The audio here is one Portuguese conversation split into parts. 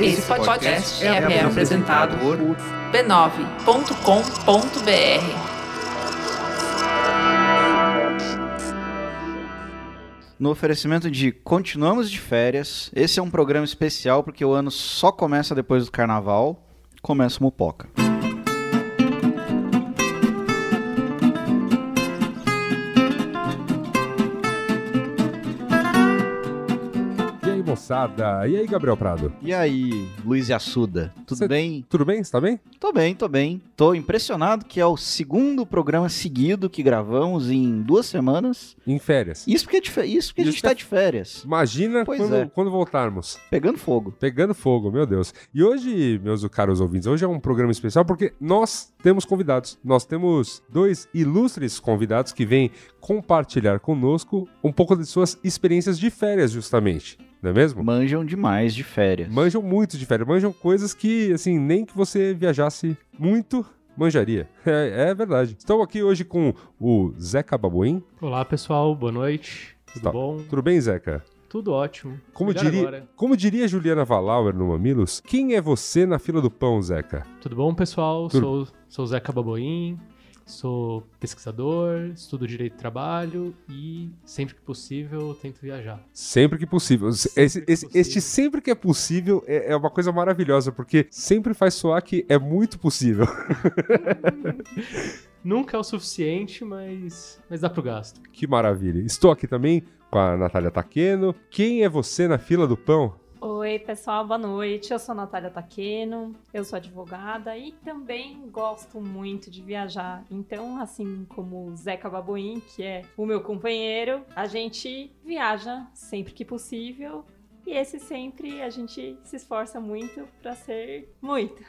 Esse podcast é, é apresentado por b9.com.br. No oferecimento de Continuamos de Férias, esse é um programa especial porque o ano só começa depois do carnaval. Começa o Mupoca. Moçada? E aí, Gabriel Prado? E aí, Luiz Assuda, tudo Cê- bem? Tudo bem? Você tá bem? Tô bem, tô bem. Tô impressionado que é o segundo programa seguido que gravamos em duas semanas. Em férias. Isso porque, é isso porque a Isso gente que é- tá de férias, Imagina quando, é. quando voltarmos. pegando fogo. Pegando fogo, meu Deus. E hoje, meus caros ouvintes, hoje é um programa especial porque nós temos convidados. Nós temos dois ilustres convidados que vêm compartilhar conosco um pouco de suas experiências de férias, justamente. Não é mesmo? Manjam demais de férias. Manjam muito de férias, manjam coisas que, assim, nem que você viajasse muito, manjaria. É, é verdade. Estou aqui hoje com o Zeca Babuim. Olá pessoal, boa noite. Tudo Tá. bom? Tudo bem, Zeca? Tudo ótimo. Como Melhor diria, agora. como diria Juliana Valauer no Mamilos, quem é você na fila do pão, Zeca? Tudo bom, pessoal? Tudo. Sou, sou Zeca Baboim, sou pesquisador, estudo direito do trabalho e sempre que possível tento viajar. Sempre que possível. Esse, Sempre esse- que este possível. sempre que é possível é, é uma coisa maravilhosa, porque sempre faz soar que é muito possível. Nunca é o suficiente, mas, mas dá pro gasto. que maravilha. Estou aqui também com a Natália Taqueno. Quem é você na fila do pão? Oi, pessoal, boa noite. Eu sou Natália Taqueno, eu sou advogada e também gosto muito de viajar. Então, assim como o Zeca Babuim, que é o meu companheiro, a gente viaja sempre que possível. E esse sempre a gente se esforça muito para ser muito.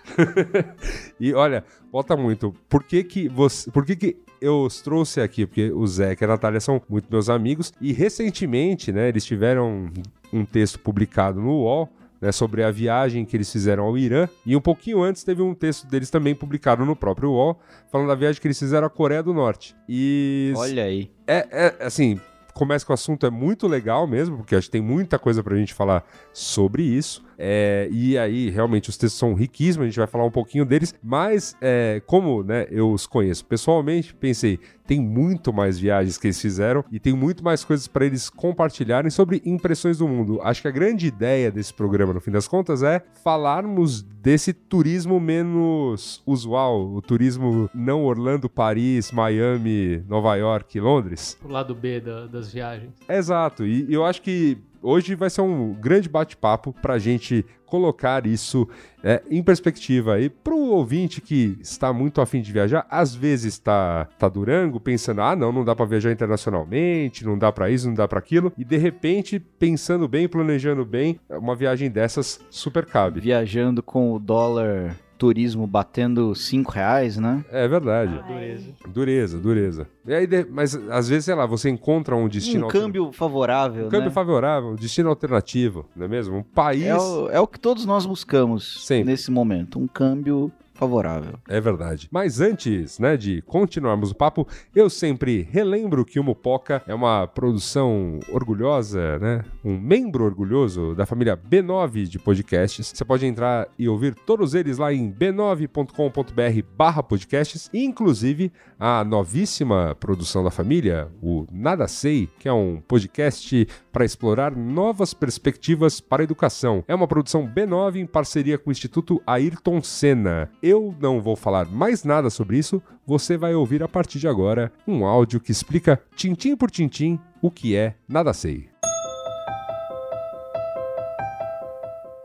E olha, volta muito. Por que que você, por que que eu os trouxe aqui? Porque o Zeca e a Natália são muito meus amigos e recentemente, né, eles tiveram um texto publicado no UOL né, sobre a viagem que eles fizeram ao Irã. E um pouquinho antes teve um texto deles também publicado no próprio UOL, falando da viagem que eles fizeram à Coreia do Norte. E Olha aí. é, é, assim, começa com o assunto, é muito legal mesmo, porque acho que tem muita coisa pra gente falar sobre isso. É, e aí, realmente, os textos são riquíssimos, a gente vai falar um pouquinho deles, mas é, como né, eu os conheço pessoalmente, pensei, tem muito mais viagens que eles fizeram e tem muito mais coisas para eles compartilharem sobre impressões do mundo. Acho que a grande ideia desse programa, no fim das contas, é falarmos desse turismo menos usual, o turismo não Orlando, Paris, Miami, Nova York, Londres. O lado B da- das viagens. Exato, e eu acho que hoje vai ser um grande bate-papo pra gente colocar isso é, em perspectiva aí pro ouvinte que está muito afim de viajar, às vezes tá, tá durango, pensando, ah, não, não dá pra viajar internacionalmente, não dá pra isso, não dá pra aquilo, e de repente, pensando bem, planejando bem, uma viagem dessas super cabe. Viajando com o dólar turismo batendo 5 reais, né? É verdade. Ah, dureza. Dureza, dureza. E aí, mas às vezes, sei lá, você encontra um destino Um alter- câmbio favorável, um câmbio né? favorável, um destino alternativo, não é mesmo? Um país. É o, é o que todos nós buscamos Sempre. nesse momento. Um câmbio favorável. É verdade. Mas antes, né, de continuarmos o papo, eu sempre relembro que o Mupoca é uma produção orgulhosa, né? Um membro orgulhoso da família B9 de podcasts. Você pode entrar e ouvir todos eles lá em b9.com.br barra podcasts, inclusive a novíssima produção da família, o Nada Sei, que é um podcast para explorar novas perspectivas para a educação. É uma produção B9 em parceria com o Instituto Ayrton Senna. Eu não vou falar mais nada sobre isso, você vai ouvir a partir de agora um áudio que explica tintim por tintim o que é Nada Sei.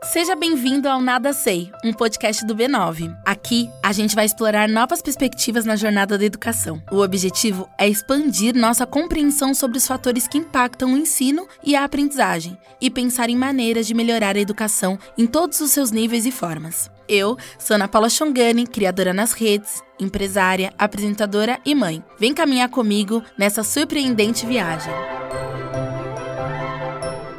Seja bem-vindo ao Nada Sei, um podcast do B9. Aqui, a gente vai explorar novas perspectivas na jornada da educação. O objetivo é expandir nossa compreensão sobre os fatores que impactam o ensino e a aprendizagem e pensar em maneiras de melhorar a educação em todos os seus níveis e formas. Eu sou Ana Paula Chongani, criadora nas redes, empresária, apresentadora e mãe. Vem caminhar comigo nessa surpreendente viagem.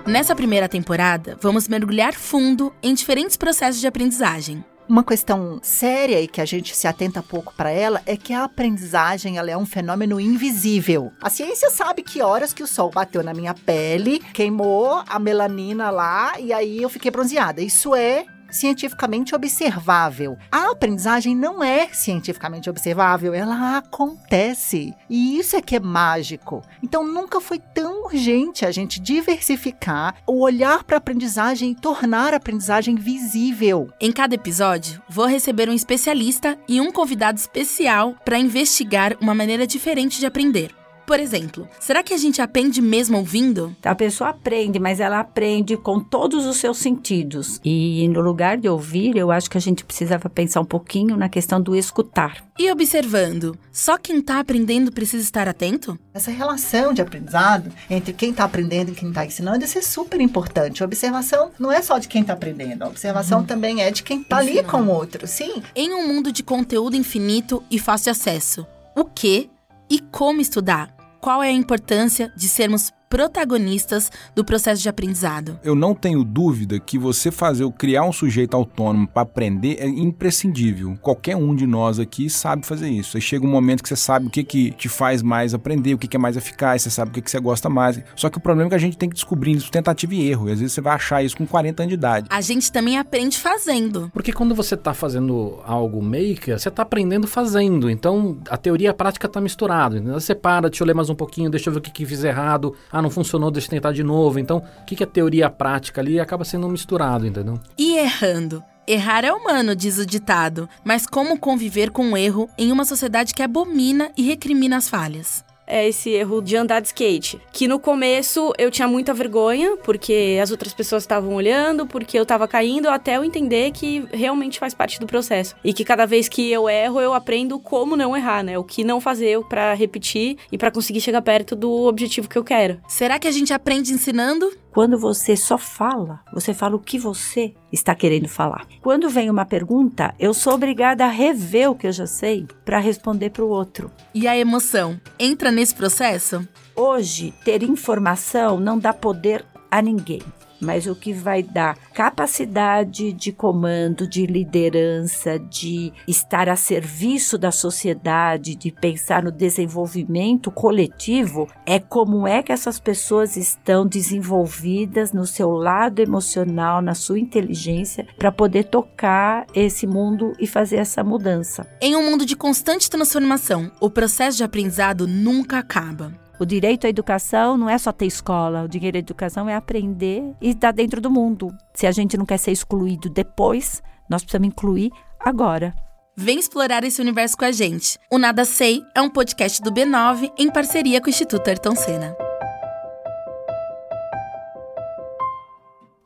Nessa primeira temporada, vamos mergulhar fundo em diferentes processos de aprendizagem. Uma questão séria e que a gente se atenta pouco para ela é que a aprendizagem ela é um fenômeno invisível. A ciência sabe que horas que o sol bateu na minha pele, queimou a melanina lá e aí eu fiquei bronzeada. Isso é cientificamente observável. A aprendizagem não é cientificamente observável, ela acontece. E isso é que é mágico. Então nunca foi tão urgente a gente diversificar o olhar para a aprendizagem e tornar a aprendizagem visível. Em cada episódio, vou receber um especialista e um convidado especial para investigar uma maneira diferente de aprender. Por exemplo, será que a gente aprende mesmo ouvindo? A pessoa aprende, mas ela aprende com todos os seus sentidos. E no lugar de ouvir, eu acho que a gente precisava pensar um pouquinho na questão do escutar. E observando, só quem está aprendendo precisa estar atento? Essa relação de aprendizado entre quem está aprendendo e quem está ensinando, isso é super importante. A observação não é só de quem está aprendendo, a observação uhum. também é de quem está ali com o outro, sim. Em um mundo de conteúdo infinito e fácil acesso, o que e como estudar? Qual é a importância de sermos protagonistas do processo de aprendizado. Eu não tenho dúvida que você fazer, criar um sujeito autônomo para aprender é imprescindível. Qualquer um de nós aqui sabe fazer isso. Aí chega um momento que você sabe o que, que te faz mais aprender, o que, que é mais eficaz, você sabe o que, que você gosta mais. Só que o problema é que a gente tem que descobrir isso tentativa e erro. E às vezes você vai achar isso com 40 anos de idade. A gente também aprende fazendo. Porque quando você está fazendo algo maker, você está aprendendo fazendo. Então a teoria e a prática está misturado. Você para, deixa eu ler mais um pouquinho, deixa eu ver o que, que fiz errado ah, não funcionou, deixa eu tentar de novo. Então, o que, que é teoria e prática ali acaba sendo misturado, entendeu? E errando. Errar é humano, diz o ditado, mas como conviver com o erro em uma sociedade que abomina e recrimina as falhas? É esse erro de andar de skate. Que no começo eu tinha muita vergonha, porque as outras pessoas estavam olhando, porque eu tava caindo, até eu entender que realmente faz parte do processo. E que cada vez que eu erro, eu aprendo como não errar, né? O que não fazer para repetir e para conseguir chegar perto do objetivo que eu quero. Será que a gente aprende ensinando? Quando você só fala, você fala o que você está querendo falar. Quando vem uma pergunta, eu sou obrigada a rever o que eu já sei para responder para o outro. E a emoção entra nesse processo? Hoje, ter informação não dá poder a ninguém mas o que vai dar capacidade de comando, de liderança, de estar a serviço da sociedade, de pensar no desenvolvimento coletivo, é como é que essas pessoas estão desenvolvidas no seu lado emocional, na sua inteligência, para poder tocar esse mundo e fazer essa mudança. Em um mundo de constante transformação, o processo de aprendizado nunca acaba. O direito à educação não é só ter escola, o direito à educação é aprender e estar dentro do mundo. Se a gente não quer ser excluído depois, nós precisamos incluir agora. Vem explorar esse universo com a gente. O Nada Sei é um podcast do B9 em parceria com o Instituto Ayrton Senna.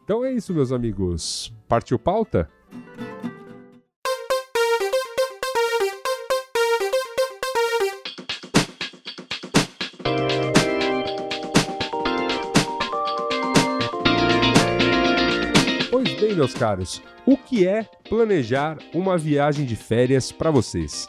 Então é isso, meus amigos. Partiu pauta? Meus caros, o que é planejar uma viagem de férias para vocês?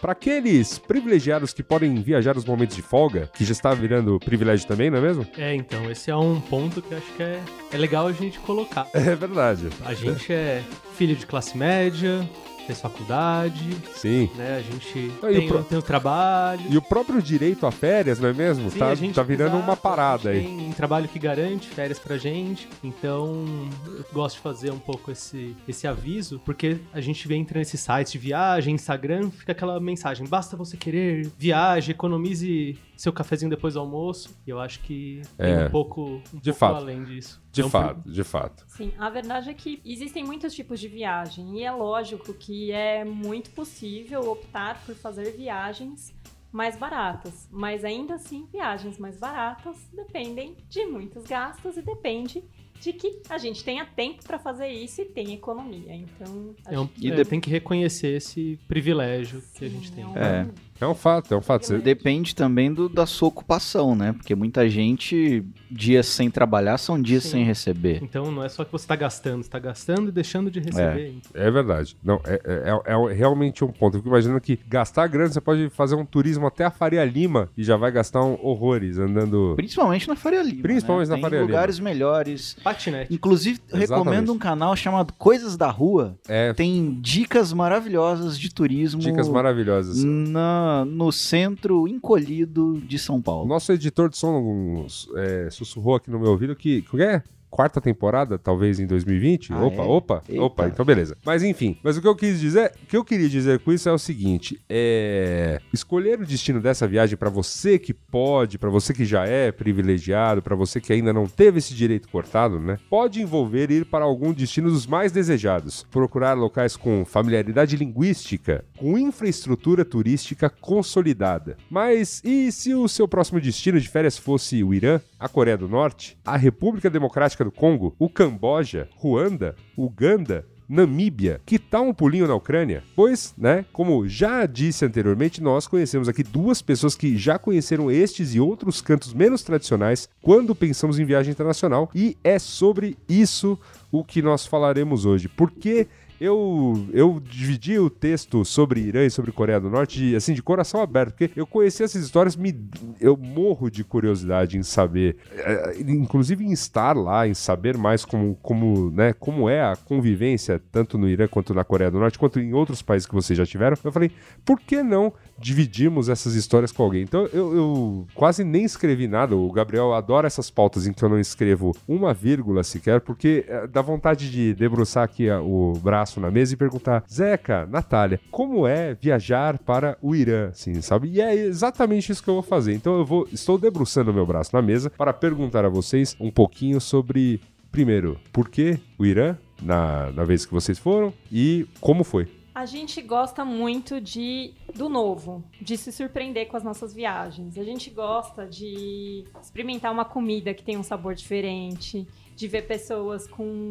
Para aqueles privilegiados que podem viajar nos momentos de folga, que já está virando privilégio também, não é mesmo? É, então, esse é um ponto que acho que é, é legal a gente colocar. É verdade. A gente é filho de classe média, fez faculdade. Sim. Né? A gente tem, o pro... tem o trabalho. E o próprio direito a férias, não é mesmo? Sim, tá, tá virando exato, uma parada aí. Tem um trabalho que garante férias pra gente. Então, eu gosto de fazer um pouco esse, esse aviso, porque a gente vem entrando nesses sites de viagem, Instagram, fica aquela mensagem: basta você querer, viaje, economize seu cafezinho depois do almoço. E eu acho que é, tem um pouco, um de pouco fato. além disso. De Não fato, de fato. Sim, a verdade é que existem muitos tipos de viagem. E é lógico que é muito possível optar por fazer viagens mais baratas. Mas ainda assim, viagens mais baratas dependem de muitos gastos e depende de que a gente tenha tempo para fazer isso e tenha economia. Então, a É um- gente- é, tem que reconhecer esse privilégio que a gente tem. É. É um fato, é um fato. Você- Depende também do, da sua ocupação, né? Porque muita gente, dias sem trabalhar são dias Sim. sem receber. Então não é só que você está gastando, você está gastando e deixando de receber. É verdade. Não, é, é- é- é realmente um ponto. Eu fico imaginando que gastar grana, você pode fazer um turismo até a Faria Lima e já vai gastar um horrores andando. Principalmente na Faria Lima. Principalmente né? na Tem Faria Lima. lugares melhores. Patinete. Inclusive, eu Exatamente. recomendo um canal chamado Coisas da Rua. É. Tem dicas maravilhosas de turismo. Dicas maravilhosas. Na, no centro encolhido de São Paulo. nosso editor de som é, sussurrou aqui no meu ouvido que. que é? Quarta temporada, talvez em 2020? Ah, opa, é? opa, Eita. opa, então beleza. Mas enfim, mas o que eu quis dizer, o que eu queria dizer com isso é o seguinte: é escolher o destino dessa viagem pra você que pode, pra você que já é privilegiado, pra você que ainda não teve esse direito cortado, né? Pode envolver ir para algum destino dos mais desejados, procurar locais com familiaridade linguística, com infraestrutura turística consolidada. Mas e se o seu próximo destino de férias fosse o Irã, a Coreia do Norte, a República Democrática do Congo, o Camboja, Ruanda, Uganda, Namíbia, que tal um pulinho na Ucrânia? Pois, né, como já disse anteriormente, nós conhecemos aqui duas pessoas que já conheceram estes e outros cantos menos tradicionais quando pensamos em viagem internacional e é sobre isso o que nós falaremos hoje. Porque eu, eu dividi o texto sobre Irã e sobre Coreia do Norte de, assim, de coração aberto, porque eu conheci essas histórias, me, eu morro de curiosidade em saber, eh, inclusive em estar lá, em saber mais como, como, né, como é a convivência, tanto no Irã quanto na Coreia do Norte, quanto em outros países que vocês já tiveram. Eu falei, por que não dividirmos essas histórias com alguém? Então eu, eu quase nem escrevi nada, o Gabriel adora essas pautas em que eu não escrevo uma vírgula sequer, porque eh, dá vontade de debruçar aqui a- o braço na mesa e perguntar: Zeca, Natália, como é viajar para o Irã, assim, sabe? E é exatamente isso que eu vou fazer. Então eu vou, estou debruçando meu braço na mesa para perguntar a vocês um pouquinho sobre, primeiro, por que o Irã, na, na vez que vocês foram, e como foi. A gente gosta muito de do novo, de se surpreender com as nossas viagens. A gente gosta de experimentar uma comida que tem um sabor diferente, de ver pessoas com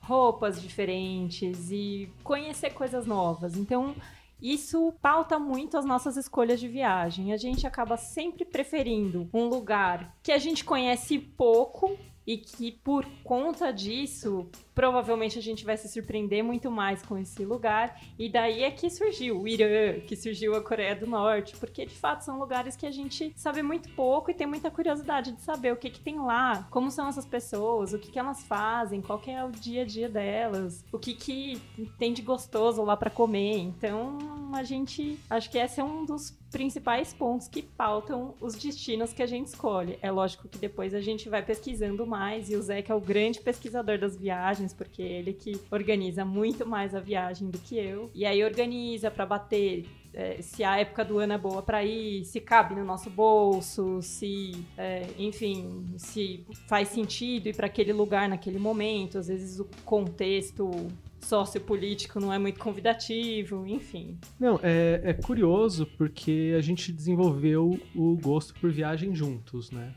roupas diferentes e conhecer coisas novas. Então, isso pauta muito as nossas escolhas de viagem. A gente acaba sempre preferindo um lugar que a gente conhece pouco e que por conta disso, provavelmente a gente vai se surpreender muito mais com esse lugar. E daí é que surgiu o Irã, que surgiu a Coreia do Norte, porque de fato são lugares que a gente sabe muito pouco e tem muita curiosidade de saber o que, que tem lá, como são essas pessoas, o que, que elas fazem, qual que é o dia a dia delas, o que, que tem de gostoso lá para comer. Então a gente acho que esse é um dos principais pontos que pautam os destinos que a gente escolhe. É lógico que depois a gente vai pesquisando mais e o Zé que é o grande pesquisador das viagens, porque é ele que organiza muito mais a viagem do que eu. E aí organiza para bater é, se a época do ano é boa para ir, se cabe no nosso bolso, se, é, enfim, se faz sentido ir para aquele lugar naquele momento. Às vezes o contexto sociopolítico não é muito convidativo, enfim. Não, é, é curioso porque a gente desenvolveu o gosto por viagem juntos, né?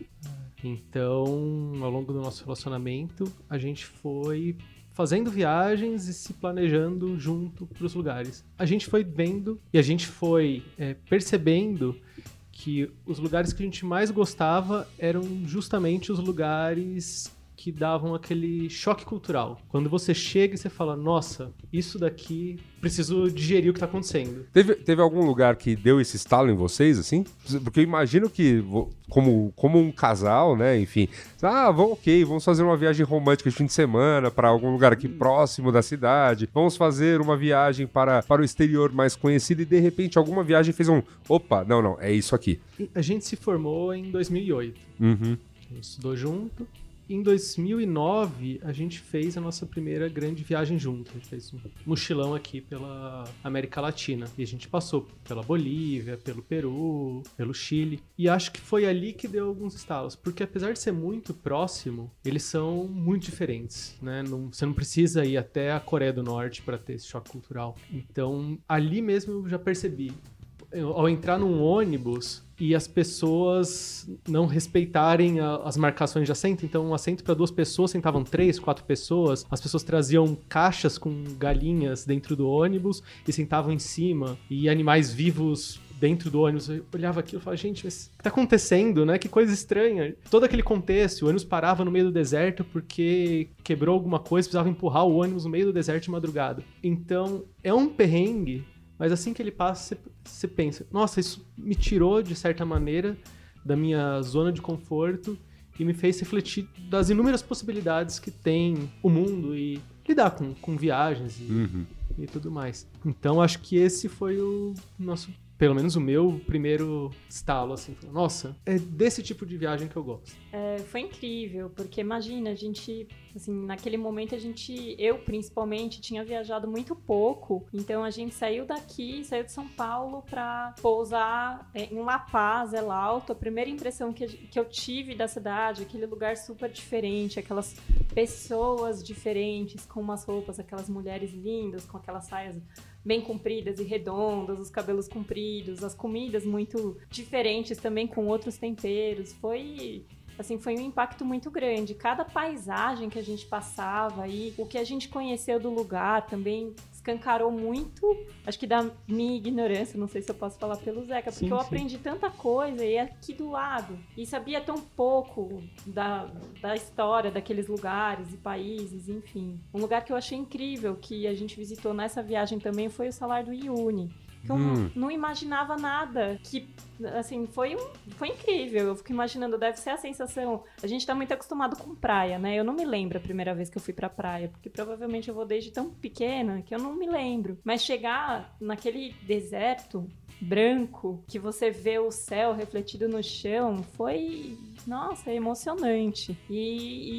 Então, ao longo do nosso relacionamento, a gente foi fazendo viagens e se planejando junto para os lugares. A gente foi vendo e a gente foi é, percebendo que os lugares que a gente mais gostava eram justamente os lugares que davam aquele choque cultural. Quando você chega e você fala, nossa, isso daqui preciso digerir o que tá acontecendo. Teve, teve algum lugar que deu esse estalo em vocês, assim? Porque eu imagino que, como, como um casal, né, enfim, ah, vamos, ok, vamos fazer uma viagem romântica de fim de semana para algum lugar aqui próximo da cidade, vamos fazer uma viagem para, para o exterior mais conhecido e de repente alguma viagem fez um, opa, não, não, é isso aqui. A gente se formou em 2008. Uhum. A gente estudou junto. Em 2009, a gente fez a nossa primeira grande viagem junto. A gente fez um mochilão aqui pela América Latina. E a gente passou pela Bolívia, pelo Peru, pelo Chile. E acho que foi ali que deu alguns estalos. Porque apesar de ser muito próximo, eles são muito diferentes, né? Não- você não precisa ir até a Coreia do Norte para ter esse choque cultural. Então, ali mesmo eu já percebi ao entrar num ônibus e as pessoas não respeitarem a, as marcações de assento. Então, um assento para duas pessoas, sentavam três, quatro pessoas. As pessoas traziam caixas com galinhas dentro do ônibus e sentavam em cima. E animais vivos dentro do ônibus. Eu olhava aquilo e falava, gente, mas o que tá acontecendo, né? Que coisa estranha. Todo aquele contexto, o ônibus parava no meio do deserto porque quebrou alguma coisa, precisava empurrar o ônibus no meio do deserto de madrugada. Então, é um perrengue mas assim que ele passa, você pensa: nossa, isso me tirou de certa maneira da minha zona de conforto e me fez refletir das inúmeras possibilidades que tem o mundo e lidar com, com viagens e, Uhum. e tudo mais. Então acho que esse foi o nosso, pelo menos o meu primeiro estalo, assim. Nossa, é desse tipo de viagem que eu gosto. É, foi incrível, porque imagina, a gente, assim, naquele momento a gente, eu principalmente, tinha viajado muito pouco, então a gente saiu daqui, saiu de São Paulo pra pousar é, em La Paz, El Alto. A primeira impressão que, que eu tive da cidade, aquele lugar super diferente, aquelas pessoas diferentes, com umas roupas, aquelas mulheres lindas, com aquelas saias bem compridas e redondas, os cabelos compridos, as comidas muito diferentes também com outros temperos. Foi assim, foi um impacto muito grande. Cada paisagem que a gente passava e o que a gente conheceu do lugar também escancarou muito, acho que da minha ignorância, não sei se eu posso falar pelo Zeca, porque Sim, eu sim. aprendi tanta coisa e é aqui do lado. E sabia tão pouco da, da história daqueles lugares e países, enfim. Um lugar que eu achei incrível que a gente visitou nessa viagem também foi o Salar do Uyuni. Que eu Hum. não imaginava nada. Que, assim, foi, um, foi incrível. Eu fico imaginando, deve ser a sensação. A gente tá muito acostumado com praia, né? Eu não me lembro a primeira vez que eu fui pra praia, porque provavelmente eu vou desde tão pequena que eu não me lembro. Mas chegar naquele deserto branco, que você vê o céu refletido no chão, foi, nossa, emocionante. E,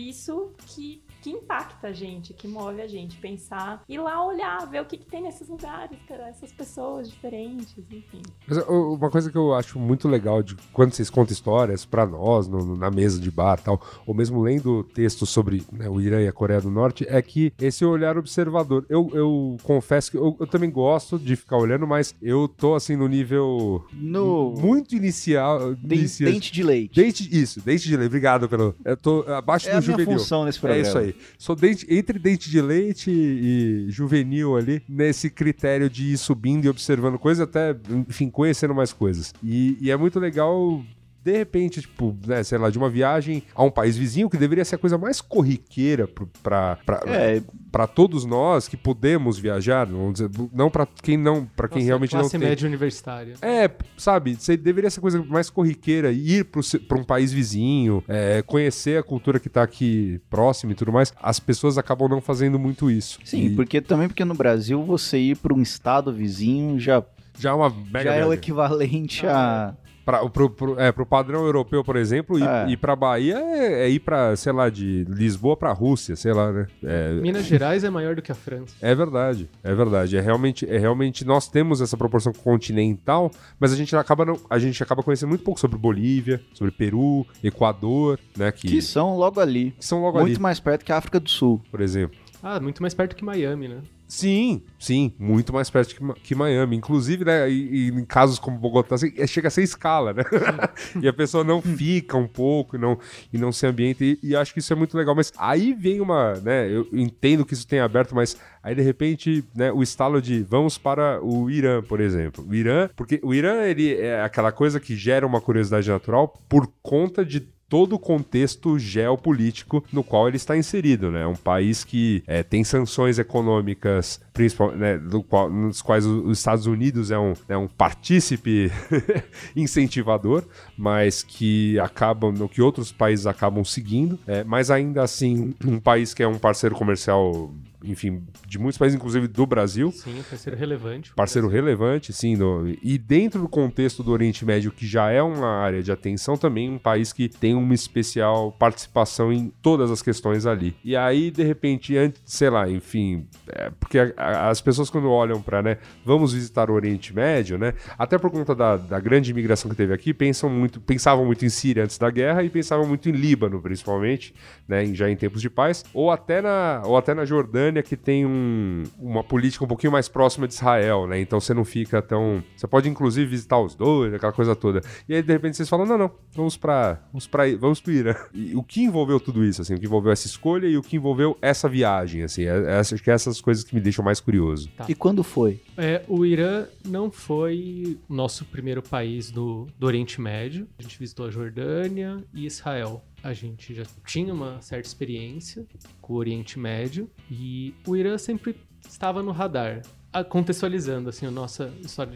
e isso que que impacta a gente, que move a gente, pensar, ir lá olhar, ver o que, que tem nesses lugares, cara, essas pessoas diferentes, enfim. Mas uma coisa que eu acho muito legal de quando vocês contam histórias pra nós, no- na mesa de bar e tal, ou mesmo lendo textos sobre né, o Irã e a Coreia do Norte, é que esse olhar observador. Eu, eu confesso que eu, eu também gosto de ficar olhando, mas eu tô assim no nível No muito inicial. de- inicia- dente de leite. Dente, isso, dente de leite. Obrigado pelo. Eu tô abaixo É do a minha juvenil. função nesse É programa. isso aí. Sou dente, entre dente de leite e juvenil ali, nesse critério de ir subindo e observando coisas, até, enfim, conhecendo mais coisas. E, e é muito legal. De repente, tipo, né, sei lá, de uma viagem a um país vizinho, que deveria ser a coisa mais corriqueira pra, É. pra todos nós que podemos viajar, vamos dizer, não pra quem não, para quem Nossa, realmente não classe tem. média universitária. É, sabe, você deveria ser a coisa mais corriqueira, ir pra um país vizinho, é, conhecer a cultura que tá aqui próximo e tudo mais. As pessoas acabam não fazendo muito isso. Sim, E porque também porque no Brasil você ir para um estado vizinho já, já é uma mega já é o equivalente a. Pra, pro, pro- é, pro padrão europeu, por exemplo, ir, É. ir pra Bahia é, é ir pra, sei lá, de Lisboa pra Rússia, sei lá, né? É, Minas Gerais é maior do que a França. É verdade, é verdade. É realmente, é realmente nós temos essa proporção continental, mas a gente acaba não, a gente acaba conhecendo muito pouco sobre Bolívia, sobre Peru, Equador, né, que, Que são logo ali. que são logo muito ali, mais perto que a África do Sul. por exemplo. Ah, muito mais perto que Miami, né? Sim, sim, muito mais perto que, que Miami. Inclusive, né, e, e em casos como Bogotá, assim, é- chega a ser escala, né? e a pessoa não fica um pouco e não, e não se ambienta. E, e acho que isso é muito legal. Mas aí vem uma, né, eu entendo que isso tem aberto, mas aí de repente, né, o estalo de vamos para o Irã, por exemplo. O Irã, porque o Irã, ele é aquela coisa que gera uma curiosidade natural por conta de todo o contexto geopolítico no qual ele está inserido, né? É um país que é, tem sanções econômicas, principal, né, do qual, nos quais os Estados Unidos é um, é um partícipe incentivador, mas que acabam, no que outros países acabam seguindo, é, mas ainda assim um país que é um parceiro comercial, enfim, de muitos países, inclusive do Brasil, Sim, parceiro relevante. Parceiro relevante, sim. no- e dentro do contexto do Oriente Médio, que já é uma área de atenção, também um país que tem uma especial participação em todas as questões ali. E aí, de repente, antes, sei lá, enfim, é, porque a- a- as pessoas quando olham para, né, vamos visitar o Oriente Médio, né, até por conta da, da grande imigração que teve aqui, pensam muito, pensavam muito em Síria antes da guerra e pensavam muito em Líbano, principalmente, né, já em tempos de paz, ou até na, ou até na Jordânia Jordânia que tem um- uma política um pouquinho mais próxima de Israel, né? Então você não fica tão. Você pode inclusive visitar os dois, aquela coisa toda. E aí de repente vocês falam: não, não, vamos pra. Vamos pra vamos pro Irã. E o que envolveu tudo isso, assim? O que envolveu essa escolha e o que envolveu essa viagem, assim? É- é- acho que é essas coisas que me deixam mais curioso. Tá. E quando foi? É, o Irã não foi o nosso primeiro país do, do Oriente Médio. A gente visitou a Jordânia e Israel. A gente já tinha uma certa experiência com o Oriente Médio e o Irã sempre estava no radar. Contextualizando assim a nossa história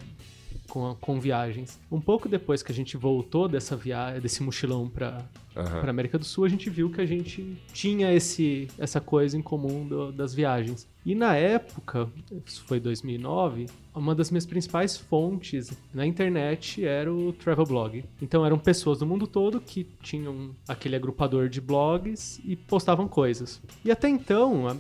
com, com viagens. Um pouco depois que a gente voltou dessa viagem, desse mochilão para Aham. para América do Sul, a gente viu que a gente tinha esse, essa coisa em comum do- das viagens. E na época, isso foi 2009, uma das minhas principais fontes na internet era o travel blog. Então eram pessoas do mundo todo que tinham aquele agrupador de blogs e postavam coisas. E até então, a,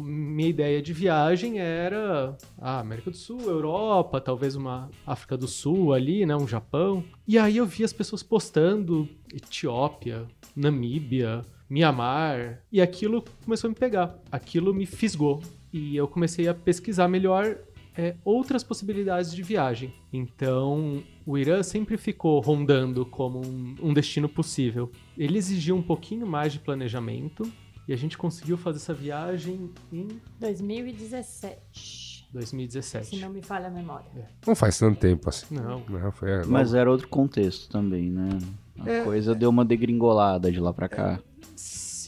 minha ideia de viagem era a América do Sul, Europa, talvez uma África do Sul ali, né, um Japão. E aí eu vi as pessoas postando Etiópia, Namíbia, Mianmar, e aquilo começou a me pegar. Aquilo me fisgou. E eu comecei a pesquisar melhor é, outras possibilidades de viagem. Então, o Irã sempre ficou rondando como um, um destino possível. Ele exigia um pouquinho mais de planejamento, e a gente conseguiu fazer essa viagem em 2017. 2017. Se não me falha a memória. Não faz tanto tempo assim. Não. Não, foi Mas era outro contexto também, né? A É, coisa deu uma degringolada de lá pra cá.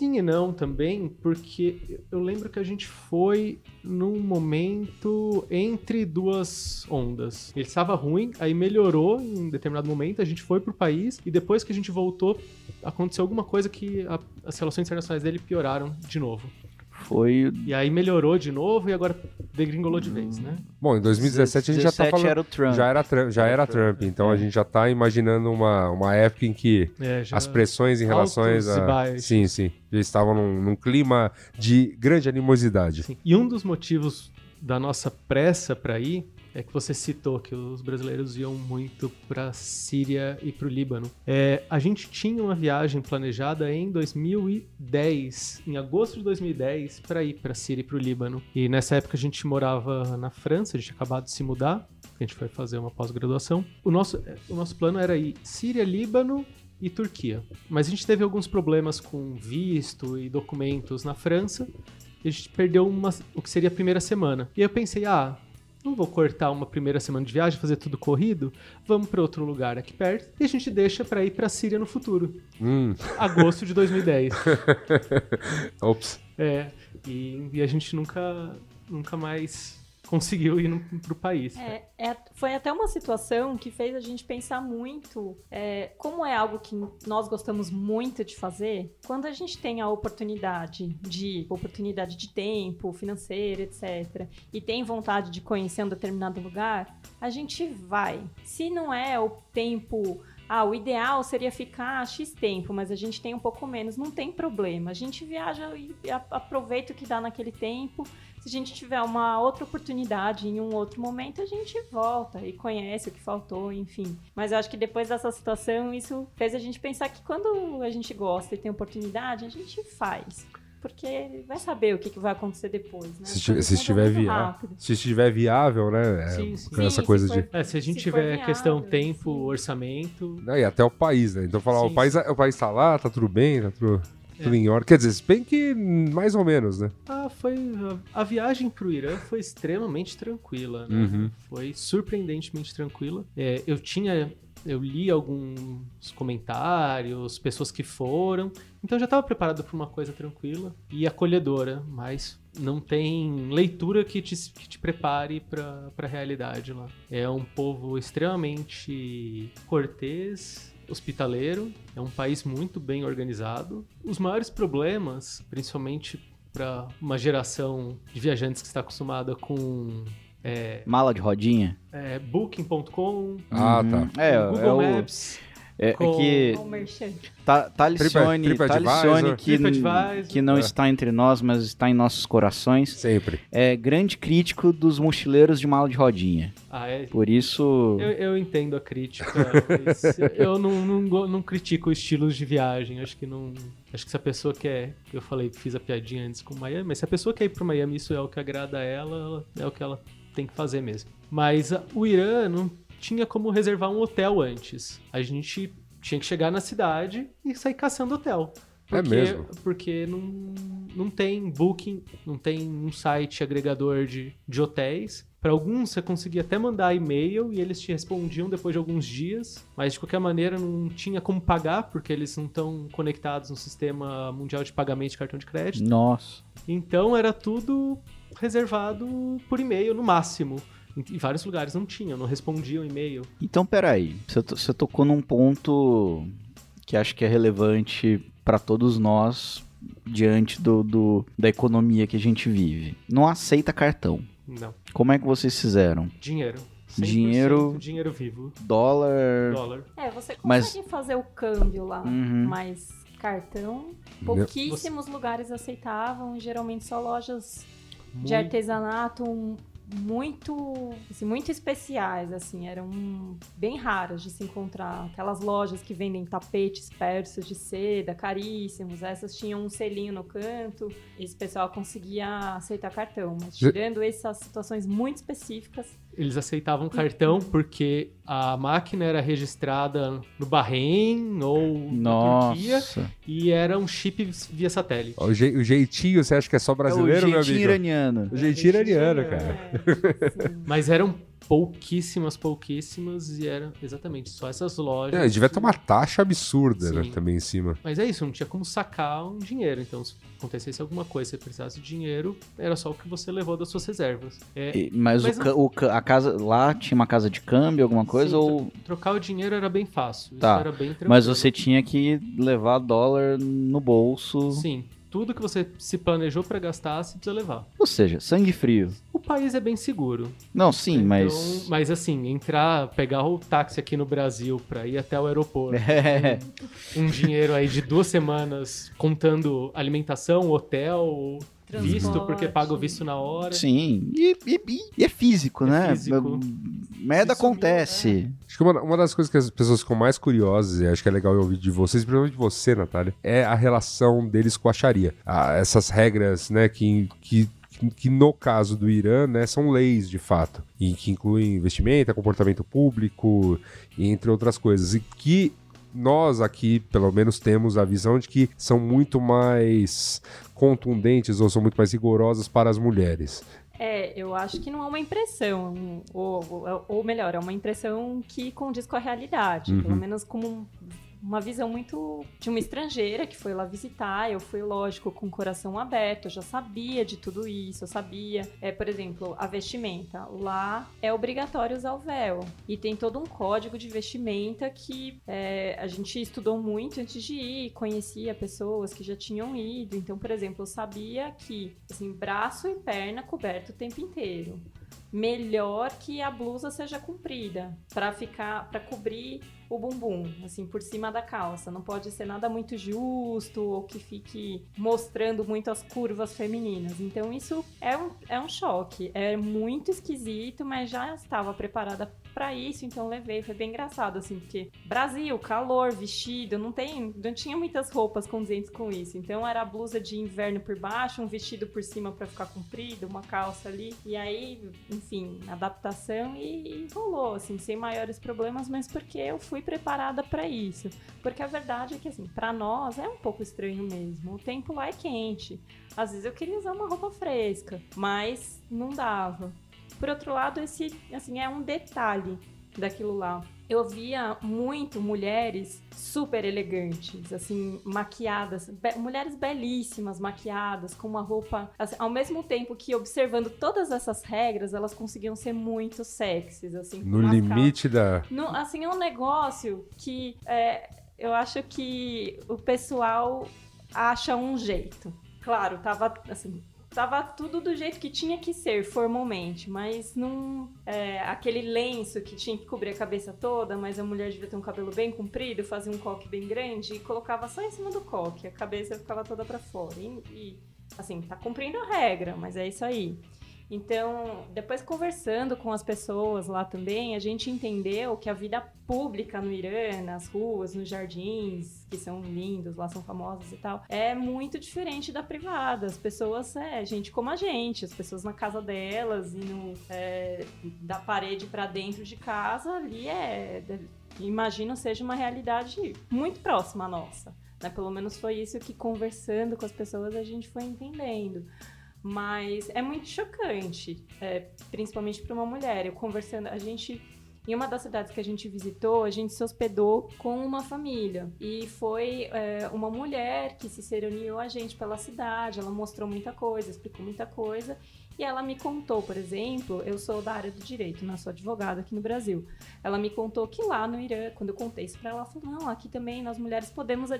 Sim e não também, porque eu lembro que a gente foi num momento entre duas ondas. Ele estava ruim, aí melhorou em determinado momento, a gente foi pro país e depois que a gente voltou, aconteceu alguma coisa que a- as relações internacionais dele pioraram de novo. Foi. E aí melhorou de novo e agora degringolou de vez, né? Bom, em 2017 a gente já tá 17 falando. era o Trump. Já era, Trump, já era Trump, então a gente já tá imaginando uma, uma época em que É, já as pressões em relação a. Sim, sim. Já estavam num, num clima de grande animosidade. Sim. E um dos motivos da nossa pressa para ir é que você citou que os brasileiros iam muito para Síria e para o Líbano. É, a gente tinha uma viagem planejada em 2010, em agosto de 2010, para ir para Síria e para o Líbano. E nessa época a gente morava na França, a gente tinha acabado de se mudar, a gente foi fazer uma pós-graduação. O nosso, o nosso plano era ir Síria, Líbano e Turquia. Mas a gente teve alguns problemas com visto e documentos na França. A gente perdeu uma, o que seria a primeira semana. E eu pensei, ah, não vou cortar uma primeira semana de viagem, fazer tudo corrido. Vamos para outro lugar aqui perto. E a gente deixa para ir para Síria no futuro. Hum. Agosto de 2010. Ops. É, e, e a gente nunca, nunca mais conseguiu ir no, pro país. É, é- foi até uma situação que fez a gente pensar muito é, como é algo que nós gostamos muito de fazer. Quando a gente tem a oportunidade de oportunidade de tempo, financeira, etc. E tem vontade de conhecer um determinado lugar, a gente vai. Se não é o tempo ah, o ideal seria ficar X tempo, mas a gente tem um pouco menos, não tem problema. A gente viaja e aproveita o que dá naquele tempo. Se a gente tiver uma outra oportunidade em um outro momento, a gente volta e conhece o que faltou, enfim. Mas eu acho que depois dessa situação, isso fez a gente pensar que quando a gente gosta e tem oportunidade, a gente faz. Porque vai saber o que, que vai acontecer depois, né? Se, estiver- se estiver rápido. se estiver viável, né? É, Sim, sim. Essa Sim, coisa se de. for- É, se a gente Se tiver viável, questão tempo, orçamento. E até o país, né? Então falar, o, país, o país tá lá, tá tudo bem, tá tudo É. Quer dizer, se bem que mais ou menos, né? Ah, foi. A, a viagem pro Irã foi extremamente tranquila, né? Uhum. Foi surpreendentemente tranquila. É, eu tinha. Eu li alguns comentários, pessoas que foram. Então eu já estava preparado para uma coisa tranquila e acolhedora, mas não tem leitura que te, que te prepare para a realidade lá. É um povo extremamente cortês, hospitaleiro, é um país muito bem organizado. Os maiores problemas, principalmente para uma geração de viajantes que está acostumada com é, Mala de rodinha? é, Booking.com, Ah, Uhum. tá. É, Google é o, Maps. É, é Com- que. Ta- Talicione, Tripa- Talicione que, que não É. está entre nós, mas está em nossos corações, Sempre. é grande crítico dos mochileiros de mala de rodinha. Ah, é. Por isso, Eu, eu entendo a crítica, eu não, não, não critico estilos de viagem. Acho que não. Acho que se a pessoa quer. Eu falei, fiz a piadinha antes com Miami, mas se a pessoa quer ir pro Miami isso é o que agrada a ela, ela- é o que ela tem que fazer mesmo. Mas ah, o Irã não tinha como reservar um hotel antes. A gente tinha que chegar na cidade e sair caçando hotel. É Porque, mesmo? Porque não, não tem booking, não tem um site agregador de, de hotéis. Para alguns você conseguia até mandar e-mail e eles te respondiam depois de alguns dias, mas de qualquer maneira não tinha como pagar porque eles não estão conectados no sistema mundial de pagamento de cartão de crédito. nossa. Então era tudo reservado por e-mail no máximo. Em vários lugares não tinham, não respondiam e-mail. Então, peraí, você, você tocou num ponto que acho que é relevante para todos nós diante do, do- da economia que a gente vive. Não aceita cartão. Não. Como é que vocês fizeram? Dinheiro. 100% Dinheiro- Dinheiro vivo. Dólar. Dólar. É, você consegue Mas- fazer o câmbio lá, Uhum. mas cartão, pouquíssimos lugares aceitavam, geralmente só lojas de Muito- artesanato um- muito, assim, muito especiais, assim, eram bem raras de se encontrar. Aquelas lojas que vendem tapetes persas de seda, caríssimos, essas tinham um selinho no canto, esse pessoal conseguia aceitar cartão. Mas tirando essas situações muito específicas, Eles aceitavam cartão porque a máquina era registrada no Bahrein ou na Turquia Nossa. e era um chip via satélite. O, je- o jeitinho, você acha que é só É o brasileiro, meu jeitinho amigo? iraniano. O jeitinho iraniano, cara. sim. Mas eram pouquíssimas, pouquíssimas e eram exatamente só essas lojas. É, devia ter uma taxa absurda, né, Sim. também em cima. Mas é isso, não tinha como sacar um dinheiro. Então, se acontecesse alguma coisa, você precisasse de dinheiro, era só o que você levou das suas reservas. É, E- Mas, Mas o, o a casa lá tinha uma casa de câmbio, alguma coisa? sim, ou tro- trocar o dinheiro era bem fácil. Tá, Isso era bem tranquilo. Mas você tinha que levar dólar no bolso. Sim, tudo que você se planejou pra gastar, você precisa levar. Ou seja, sangue frio. O país é bem seguro. Não, sim, Então, mas. mas assim, entrar, pegar o táxi aqui no Brasil pra ir até o aeroporto, É. um dinheiro aí de duas semanas contando alimentação, hotel, visto, Transporte. porque paga o visto na hora. Sim. E, e- e- é físico, É né? físico. Merda acontece. Acho que uma, uma das coisas que as pessoas ficam mais curiosas, e acho que é legal eu ouvir de vocês, principalmente de você, Natália, é a relação deles com a Sharia. Ah, essas regras, né, que, que, que no caso do Irã, né, são leis de fato, e que incluem investimento, comportamento público, entre outras coisas, e que nós aqui, pelo menos, temos a visão de que são muito mais contundentes ou são muito mais rigorosas para as mulheres. É, eu acho que não é uma impressão, ou, ou, ou melhor, é uma impressão que condiz com a realidade, Uhum. pelo menos como uma visão muito de uma estrangeira que foi lá visitar. Eu fui, lógico, com o coração aberto, eu já sabia de tudo isso, eu sabia. É, por exemplo, a vestimenta. Lá é obrigatório usar o véu. E tem todo um código de vestimenta que é, a gente estudou muito antes de ir, conhecia pessoas que já tinham ido. Então, por exemplo, eu sabia que assim, braço e perna coberto o tempo inteiro. Melhor que a blusa seja comprida para ficar, para cobrir o bumbum, assim, por cima da calça. Não pode ser nada muito justo ou que fique mostrando muito as curvas femininas. Então, isso é um, é um choque. É muito esquisito, mas já estava preparada para isso, então levei. Foi bem engraçado, assim, porque Brasil, calor, vestido, não tem, não tinha muitas roupas condizentes com isso. Então, era a blusa de inverno por baixo, um vestido por cima para ficar comprido, uma calça ali. E aí, enfim, adaptação e, e rolou, assim, sem maiores problemas, mas porque eu fui preparada para isso. Porque a verdade é que, assim, para nós é um pouco estranho mesmo. O tempo lá é quente. Às vezes eu queria usar uma roupa fresca, mas não dava. Por outro lado, esse, assim, é um detalhe daquilo lá. Eu via muito mulheres super elegantes, assim, maquiadas, be- mulheres belíssimas, maquiadas, com uma roupa. assim, ao mesmo tempo que observando todas essas regras, elas conseguiam ser muito sexys, assim. No limite da. no- assim, é um negócio que é, eu acho que o pessoal acha um jeito. Claro, tava assim, tava tudo do jeito que tinha que ser formalmente, mas não é, aquele lenço que tinha que cobrir a cabeça toda, mas a mulher devia ter um cabelo bem comprido, fazia um coque bem grande e colocava só em cima do coque, a cabeça ficava toda para fora. E, e assim, tá cumprindo a regra, mas é isso aí. Então, depois conversando com as pessoas lá também, a gente entendeu que a vida pública no Irã, nas ruas, nos jardins, que são lindos, lá são famosos e tal, é muito diferente da privada. As pessoas, é gente como a gente, as pessoas na casa delas e no, é, da parede para dentro de casa, ali é. Imagino seja uma realidade muito próxima à nossa. Né? Pelo menos foi isso que conversando com as pessoas a gente foi entendendo. Mas é muito chocante, é, principalmente para uma mulher. Eu conversando, a gente em uma das cidades que a gente visitou, a gente se hospedou com uma família. E foi é, uma mulher que se reuniu a gente pela cidade. Ela mostrou muita coisa, explicou muita coisa. E ela me contou, por exemplo, eu sou da área do direito, não sou advogada aqui no Brasil. Ela me contou que lá no Irã, quando eu contei isso pra ela, ela falou: não, aqui também nós mulheres podemos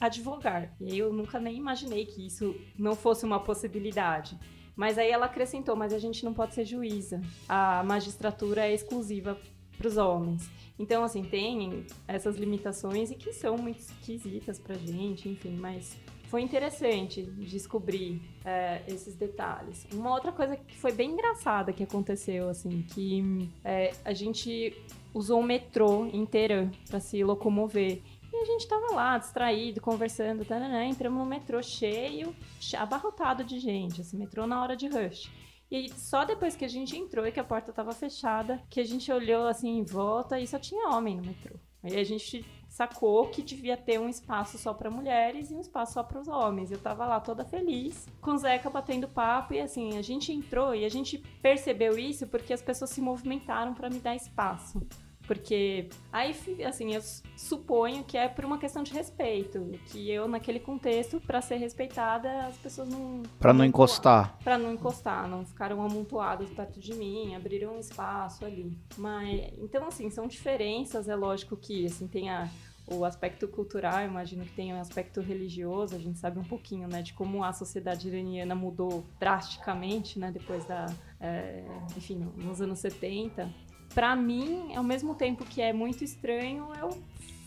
advogar. E eu nunca nem imaginei que isso não fosse uma possibilidade. Mas aí ela acrescentou: mas a gente não pode ser juíza. A magistratura é exclusiva para os homens. Então, assim, tem essas limitações e que são muito esquisitas pra gente, enfim, mas foi interessante descobrir é, esses detalhes. Uma outra coisa que foi bem engraçada que aconteceu, assim, que é, a gente usou o metrô inteiro para se locomover. E a gente tava lá, distraído, conversando, entramos no metrô cheio, abarrotado de gente, assim, metrô na hora de rush. E só depois que a gente entrou e que a porta tava fechada, que a gente olhou assim em volta e só tinha homem no metrô. Aí a gente sacou que devia ter um espaço só para mulheres e um espaço só para os homens. Eu tava lá toda feliz, com o Zeca batendo papo e assim, a gente entrou e a gente percebeu isso porque as pessoas se movimentaram para me dar espaço. Porque aí, assim, eu suponho que é por uma questão de respeito. Que eu, naquele contexto, para ser respeitada, as pessoas não. Para não encostar. Para não encostar, não ficaram amontoadas perto de mim, abriram um espaço ali. Mas, então, assim, são diferenças. É lógico que, assim, tem a o aspecto cultural, imagino que tem um aspecto religioso, a gente sabe um pouquinho, né, de como a sociedade iraniana mudou drasticamente, né, depois da, é, enfim, nos anos 70 para mim, ao mesmo tempo que é muito estranho, eu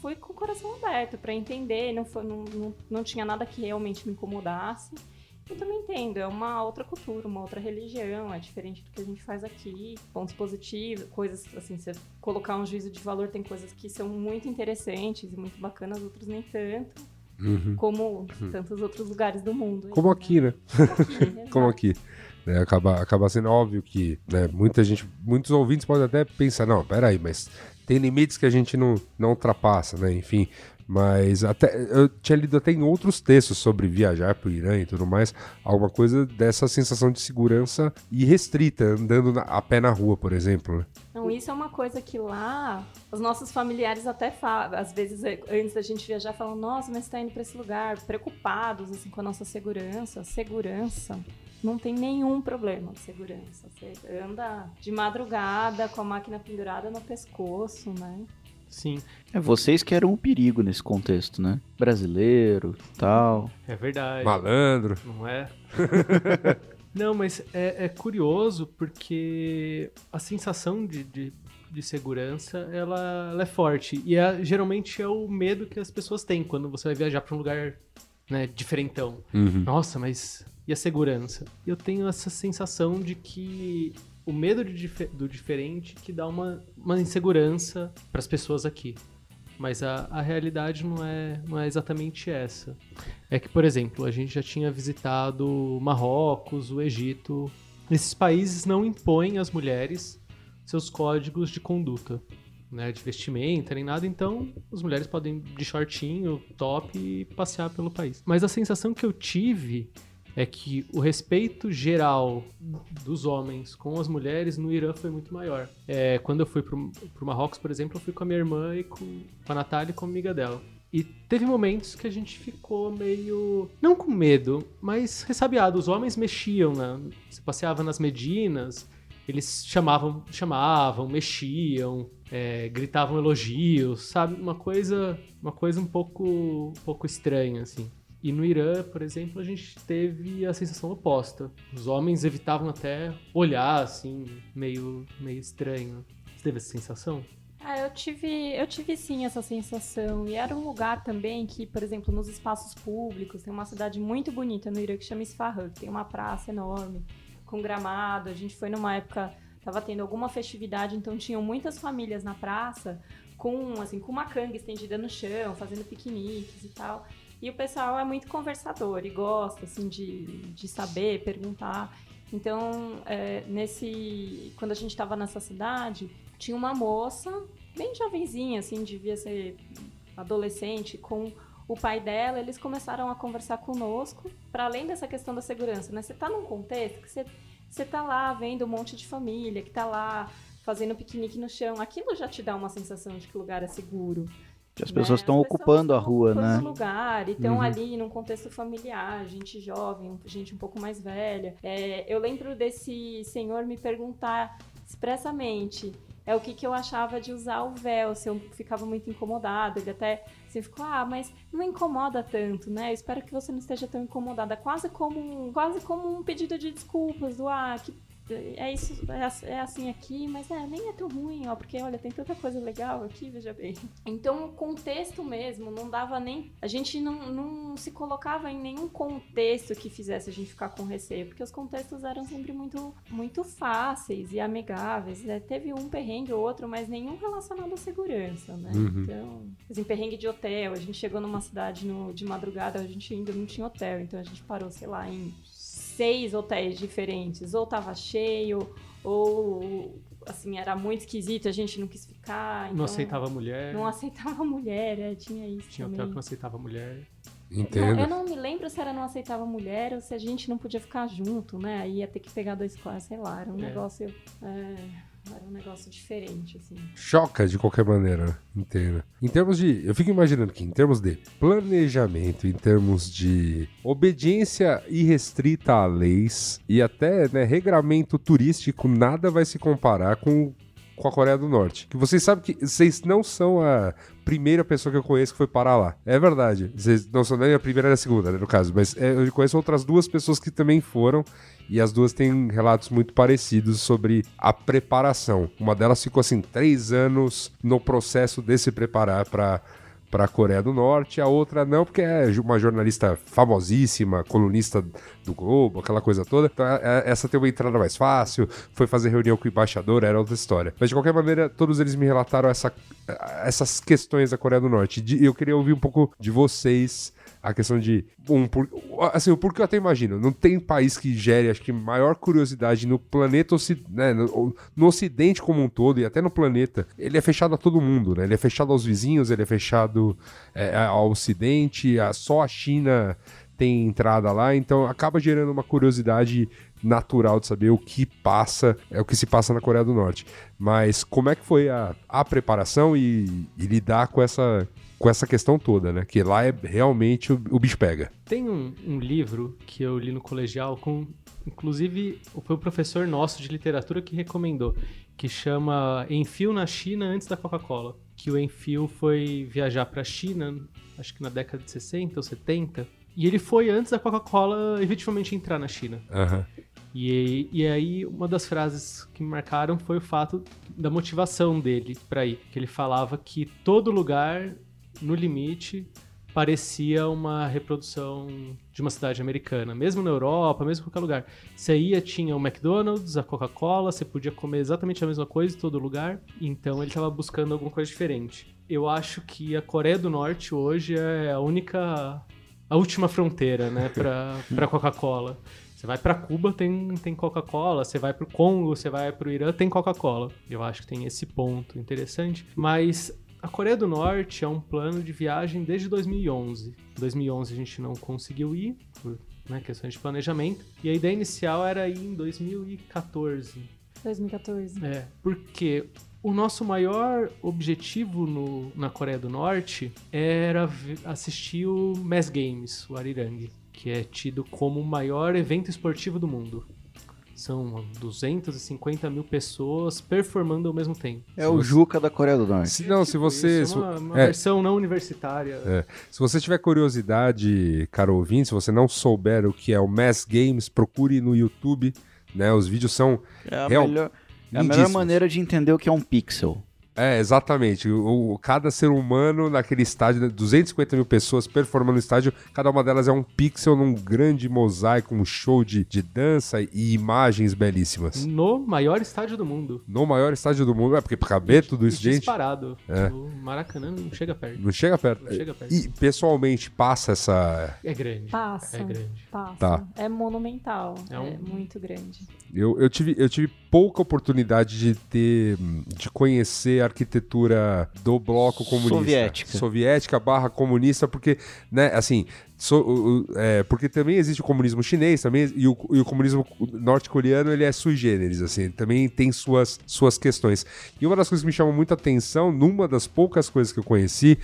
fui com o coração aberto para entender, não, foi, não, não, não tinha nada que realmente me incomodasse. Eu também entendo, é uma outra cultura, uma outra religião, é diferente do que a gente faz aqui. Pontos positivos, coisas assim, você colocar um juízo de valor, tem coisas que são muito interessantes e muito bacanas, outras nem tanto. Uhum. Como uhum. tantos outros lugares do mundo. Como aqui, né? né? Como aqui. Né? Acaba, acaba sendo óbvio que né, muita gente, muitos ouvintes podem até pensar, não, peraí, mas tem limites que a gente não, não ultrapassa, né? Enfim, mas até eu tinha lido até em outros textos sobre viajar para o Irã e tudo mais, alguma coisa dessa sensação de segurança irrestrita, andando a pé na rua, por exemplo. Não, isso é uma coisa que lá os nossos familiares até falam, às vezes antes da gente viajar, falam: Nossa, mas está indo para esse lugar, preocupados assim, com a nossa segurança. Segurança não tem nenhum problema de segurança. Você anda de madrugada com a máquina pendurada no pescoço, né? Sim. É vocês que eram o perigo nesse contexto, né? Brasileiro, tal. É verdade. Malandro. Não é? Não, mas é, é, curioso porque a sensação de, de, de segurança ela, ela, é forte. E é, geralmente é o medo que as pessoas têm quando você vai viajar para um lugar né, diferentão. Uhum. Nossa, mas e a segurança. Eu tenho essa sensação de que o medo dif do diferente que dá uma, uma insegurança para as pessoas aqui. Mas a, a realidade não é, não é exatamente essa. É que, por exemplo, a gente já tinha visitado Marrocos, o Egito. Esses países não impõem às mulheres seus códigos de conduta, né, de vestimenta nem nada, então as mulheres podem de shortinho, top e passear pelo país. Mas a sensação que eu tive é que o respeito geral dos homens com as mulheres no Irã foi muito maior. É, quando eu fui pro, pro Marrocos, por exemplo, eu fui com a minha irmã e com, com a Natália e com a amiga dela. E teve momentos que a gente ficou meio. não com medo, mas ressabiado. Os homens mexiam, né? Você passeava nas Medinas, eles chamavam, chamavam, mexiam, é, gritavam elogios, sabe? Uma coisa, uma coisa um pouco, um pouco estranha, assim. E no Irã, por exemplo, a gente teve a sensação oposta. Os homens evitavam até olhar, assim, meio, meio estranho. Você teve essa sensação? Ah, eu tive, eu tive sim essa sensação. E era um lugar também que, por exemplo, nos espaços públicos, tem uma cidade muito bonita no Irã que chama Isfahan, que tem uma praça enorme, com gramado. A gente foi numa época, tava tendo alguma festividade, então tinham muitas famílias na praça com, assim, com uma canga estendida no chão, fazendo piqueniques e tal. E o pessoal é muito conversador e gosta, assim, de, de saber, perguntar. Então, é, nesse, quando a gente estava nessa cidade, tinha uma moça, bem jovenzinha, assim, devia ser adolescente, com o pai dela, eles começaram a conversar conosco, para além dessa questão da segurança, né? Você tá num contexto que você, você tá lá vendo um monte de família, que tá lá fazendo piquenique no chão, aquilo já te dá uma sensação de que o lugar é seguro. As pessoas estão né? ocupando a rua, né? lugar e estão uhum. ali num contexto familiar, gente jovem, gente um pouco mais velha. É, eu lembro desse senhor me perguntar expressamente é o que, que eu achava de usar o véu, se eu ficava muito incomodada. Ele até assim, ficou, ah, mas não incomoda tanto, né? Eu espero que você não esteja tão incomodada. Quase como um, quase como um pedido de desculpas, do ah, que é isso, é, é, assim aqui, mas é, nem é tão ruim, ó, porque olha, tem tanta coisa legal aqui, veja bem. Então, o contexto mesmo não dava nem. A gente não, não se colocava em nenhum contexto que fizesse a gente ficar com receio, porque os contextos eram sempre muito, muito fáceis e amigáveis. Né? Teve um perrengue ou outro, mas nenhum relacionado à segurança, né? Uhum. Então, assim, perrengue de hotel. A gente chegou numa cidade no, de madrugada, a gente ainda não tinha hotel, então a gente parou, sei lá, em seis hotéis diferentes. Ou tava cheio, ou assim, era muito esquisito, a gente não quis ficar. Então, não aceitava mulher. Não aceitava mulher, é, tinha isso. Tinha também. hotel que não aceitava mulher. Entendo. Não, eu não me lembro se era não aceitava mulher ou se a gente não podia ficar junto, né? Aí ia ter que pegar dois quartos, sei lá, era um é. negócio. É... Era um negócio diferente, assim. Choca de qualquer maneira, entendo. Em termos de. Eu fico imaginando que, em termos de planejamento, em termos de obediência irrestrita a leis e até né, regramento turístico, nada vai se comparar com com a Coreia do Norte. Que vocês sabem que vocês não são a primeira pessoa que eu conheço que foi parar lá. É verdade. Não são nem a primeira nem a segunda, né, no caso. Mas é, eu conheço outras duas pessoas que também foram. E as duas têm relatos muito parecidos sobre a preparação. Uma delas ficou assim, três anos no processo de se preparar para para a Coreia do Norte, a outra não, porque é uma jornalista famosíssima, colunista do Globo, aquela coisa toda. Então, é, é, essa tem uma entrada mais fácil, foi fazer reunião com o embaixador, era outra história. Mas de qualquer maneira, todos eles me relataram essa, essas questões da Coreia do Norte. E eu queria ouvir um pouco de vocês a questão de. Um, por, assim, o porquê eu até imagino. Não tem país que gere, acho que, maior curiosidade no planeta, né, no, no, Ocidente como um todo e até no planeta. Ele é fechado a todo mundo, né? Ele é fechado aos vizinhos, ele é fechado é, ao Ocidente, a, só a China tem entrada lá, então acaba gerando uma curiosidade natural de saber o que passa, é o que se passa na Coreia do Norte. Mas como é que foi a, a preparação e, e lidar com essa com essa questão toda, né? Que lá é realmente o, o bicho pega. Tem um, um, livro que eu li no colegial com, inclusive, foi o professor nosso de literatura que recomendou, que chama Enfio na China antes da Coca-Cola. Que o Enfio foi viajar para a China, acho que na década de 60 ou 70, e ele foi antes da Coca-Cola efetivamente entrar na China. Uhum. E, e aí, uma das frases que me marcaram foi o fato da motivação dele para ir. Que ele falava que todo lugar no limite, parecia uma reprodução de uma cidade americana. Mesmo na Europa, mesmo em qualquer lugar. Você ia, tinha o McDonald's, a Coca-Cola, você podia comer exatamente a mesma coisa em todo lugar. Então ele estava buscando alguma coisa diferente. Eu acho que a Coreia do Norte hoje é a única. A última fronteira, né, para Coca-Cola. Você vai para Cuba, tem, tem Coca-Cola. Você vai para o Congo, você vai para o Irã, tem Coca-Cola. Eu acho que tem esse ponto interessante. Mas a Coreia do Norte é um plano de viagem desde 2011. Em 2011 a gente não conseguiu ir, por né, questões de planejamento. E a ideia inicial era ir em 2014. 2014. É, porque o nosso maior objetivo no, na Coreia do Norte era assistir o Mass Games, o Arirang, que é tido como o maior evento esportivo do mundo. São 250 mil pessoas performando ao mesmo tempo. É o Juca da Coreia do Norte. Se, não, se você. Isso, uma, uma é, versão não universitária. É. Se você tiver curiosidade, caro ouvinte, se você não souber o que é o Mass Games, procure no YouTube, né? Os vídeos são É a, real- melhor, é a melhor maneira de entender o que é um pixel. É, exatamente. O, o- cada ser humano naquele estádio, né, 250 mil pessoas performando no estádio, cada uma delas é um pixel num grande mosaico, um show de, de dança e imagens belíssimas. No maior estádio do mundo. No maior estádio do mundo, é porque pra caber tudo isso, E gente, Disparado. É. O Maracanã não chega perto. não chega perto. Não chega perto. E pessoalmente passa essa. É grande. Passa. É grande. Passa. Tá. É monumental. É É, um- muito grande. Eu, eu, tive, eu tive pouca oportunidade de ter. de conhecer arquitetura do bloco comunista. Soviética. Soviética barra comunista, porque, né, assim. so- é, porque também existe o comunismo chinês também, e o, e o comunismo norte-coreano ele é sui generis, assim, também tem suas, suas questões. E uma das coisas que me chamou muita atenção, numa das poucas coisas que eu conheci,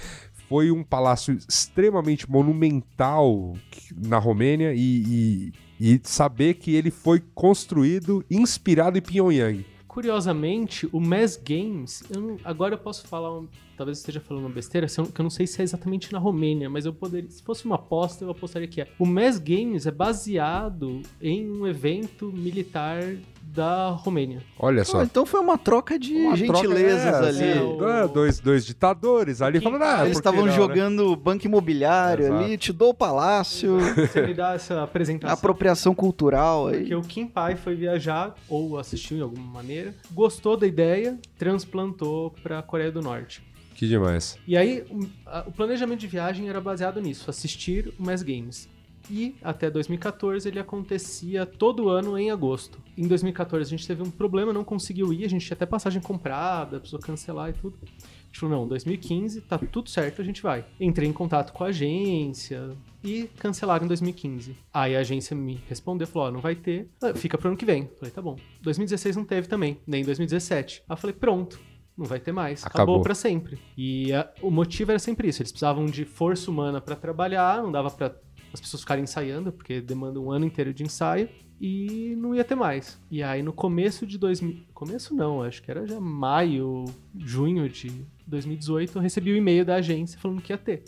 foi um palácio extremamente monumental na Romênia e, e, e saber que ele foi construído inspirado em Pyongyang. Curiosamente, o Mass Games, eu não- agora eu posso falar, um- talvez eu esteja falando uma besteira, eu- que eu não sei se é exatamente na Romênia, mas eu poderia, se fosse uma aposta, eu apostaria que é. O Mass Games é baseado em um evento militar da Romênia. Olha só. Ah, então foi uma troca de Uma troca, gentilezas é, ali. assim, o- É, dois, dois ditadores ali falando, ah, Eles estavam não, né?" jogando banco imobiliário Exato. ali, te dou o palácio, Você me dá essa apresentação. apropriação cultural aí. Porque o Kim Pai foi viajar, ou assistiu de alguma maneira, gostou da ideia, transplantou pra Coreia do Norte. Que demais. E aí, o, a- o planejamento de viagem era baseado nisso, assistir o Mass Games. E até 2014 ele acontecia todo ano em agosto. Em 2014 a gente teve um problema, não conseguiu ir, a gente tinha até passagem comprada, precisou cancelar e tudo. A gente falou, não, 2015 tá tudo certo, a gente vai. Entrei em contato com a agência e cancelaram em 2015. Aí a agência me respondeu, falou, ó, não vai ter, ah, fica pro ano que vem. Falei, tá bom. 2016 não teve também, nem 2017. Aí eu falei, pronto, não vai ter mais. Acabou. Acabou, pra sempre. E a- o motivo era sempre isso. Eles precisavam de força humana pra trabalhar, não dava pra as pessoas ficarem ensaiando, porque demanda um ano inteiro de ensaio. E não ia ter mais. E aí no começo de 2000. Começo não, acho que era já maio, junho de 2018, eu recebi o e-mail da agência falando que ia ter.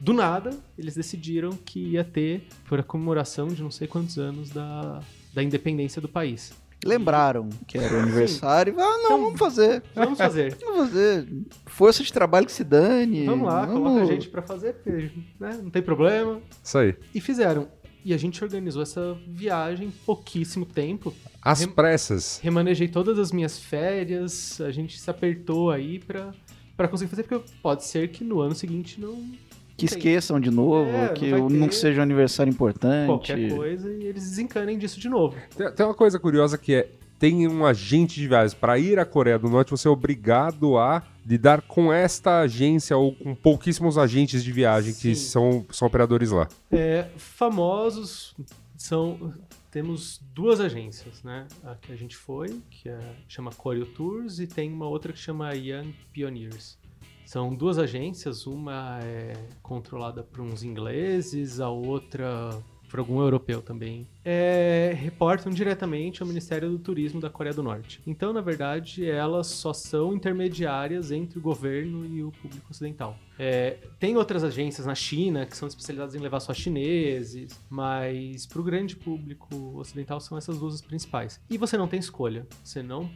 Do nada, eles decidiram que ia ter por a comemoração de não sei quantos anos da, da independência do país. Lembraram que era o aniversário ah, não, vamos fazer. Vamos fazer. Vamos fazer. Força de trabalho que se dane. Vamos lá, coloca a gente pra fazer, porque né, não tem problema. Isso aí. E fizeram. E a gente organizou essa viagem em pouquíssimo tempo. As Rem- pressas. Remanejei todas as minhas férias, a gente se apertou aí pra, pra conseguir fazer, porque pode ser que no ano seguinte não. Que esqueçam de novo, É, não que não ter seja um aniversário importante. Qualquer coisa e eles desencanem disso de novo. Tem, tem uma coisa curiosa que é: tem um agente de viagens. Para ir à Coreia do Norte, você é obrigado a lidar com esta agência ou com pouquíssimos agentes de viagem que Sim. são, são operadores lá. É, famosos são. Temos duas agências, né? A que a gente foi, que é, chama Choreo Tours, e tem uma outra que chama Young Pioneers. São duas agências, uma é controlada por uns ingleses, a outra por algum europeu também. É, reportam diretamente ao Ministério do Turismo da Coreia do Norte. Então, na verdade, elas só são intermediárias entre o governo e o público ocidental. É, tem outras agências na China que são especializadas em levar só chineses, mas para o grande público ocidental são essas duas as principais. E você não tem escolha. Você não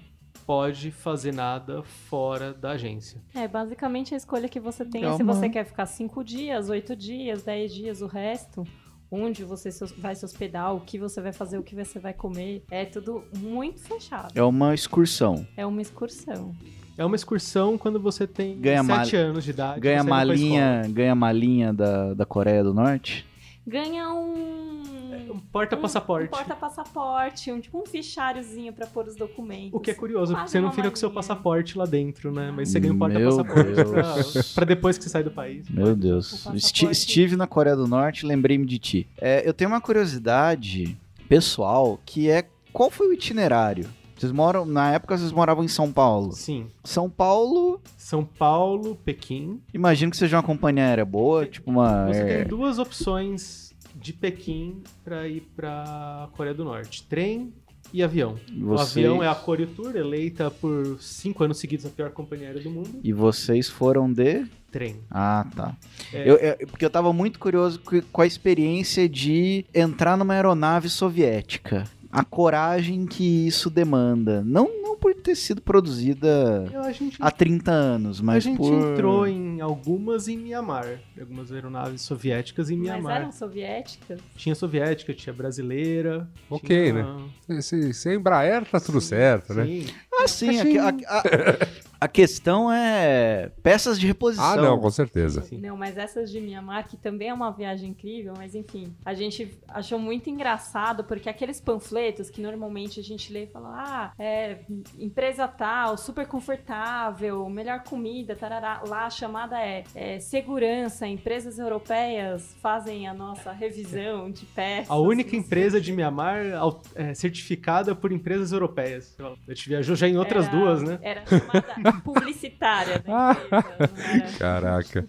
pode fazer nada fora da agência. É, basicamente a escolha que você tem É é se você quer ficar cinco dias, oito dias, dez dias, o resto, onde você vai se hospedar, o que você vai fazer, o que você vai comer, é tudo muito fechado. É uma excursão. É uma excursão. É uma excursão quando você tem Ganha sete mal- anos de idade. Ganha malinha, ganha malinha da, da Coreia do Norte. Ganha um. Um porta-passaporte. Um porta-passaporte, um, tipo um fichariozinho pra pôr os documentos. O que é curioso, porque você não fica com seu malinha. passaporte lá dentro, né? Mas você ganha um porta-passaporte pra depois que você sai do país. Meu O Deus. estive na Coreia do Norte, lembrei-me de ti. É, eu tenho uma curiosidade pessoal que é qual foi o itinerário? Vocês moram, na época vocês moravam em São Paulo. Sim. São Paulo, São Paulo, Pequim. imagino que seja uma companhia aérea boa, tipo uma. Você tem duas opções de Pequim pra ir pra Coreia do Norte: trem e avião. O Vocês- avião é a Coreo Tour, eleita por cinco anos seguidos a pior companhia aérea do mundo. E vocês foram de. Trem. Ah, tá. É. Eu, eu- porque eu tava muito curioso co- com a experiência de entrar numa aeronave soviética. A coragem que isso demanda. Não, não por ter sido produzida Eu, gente, há 30 anos, mas a gente por... entrou em algumas em Mianmar. Algumas aeronaves soviéticas em Mas Mianmar. eram soviéticas? Tinha soviética, tinha brasileira. Ok, tinha... né? Se, se é Embraer, tá tudo certo, né? Sim. Ah, sim. A, a- a- a questão é peças de reposição. Ah, não, com certeza. Não, mas essas de Mianmar, que também é uma viagem incrível, mas enfim, a gente achou muito engraçado, porque aqueles panfletos que normalmente a gente lê e fala, ah, é, empresa tal, super confortável, melhor comida, tarará. Lá a chamada é, é, segurança, empresas europeias fazem a nossa revisão de peças. A única empresa de. Mianmar é, certificada por empresas europeias. A gente viajou já em outras Era- duas, né? Era chamada publicitária da empresa, não era? Caraca.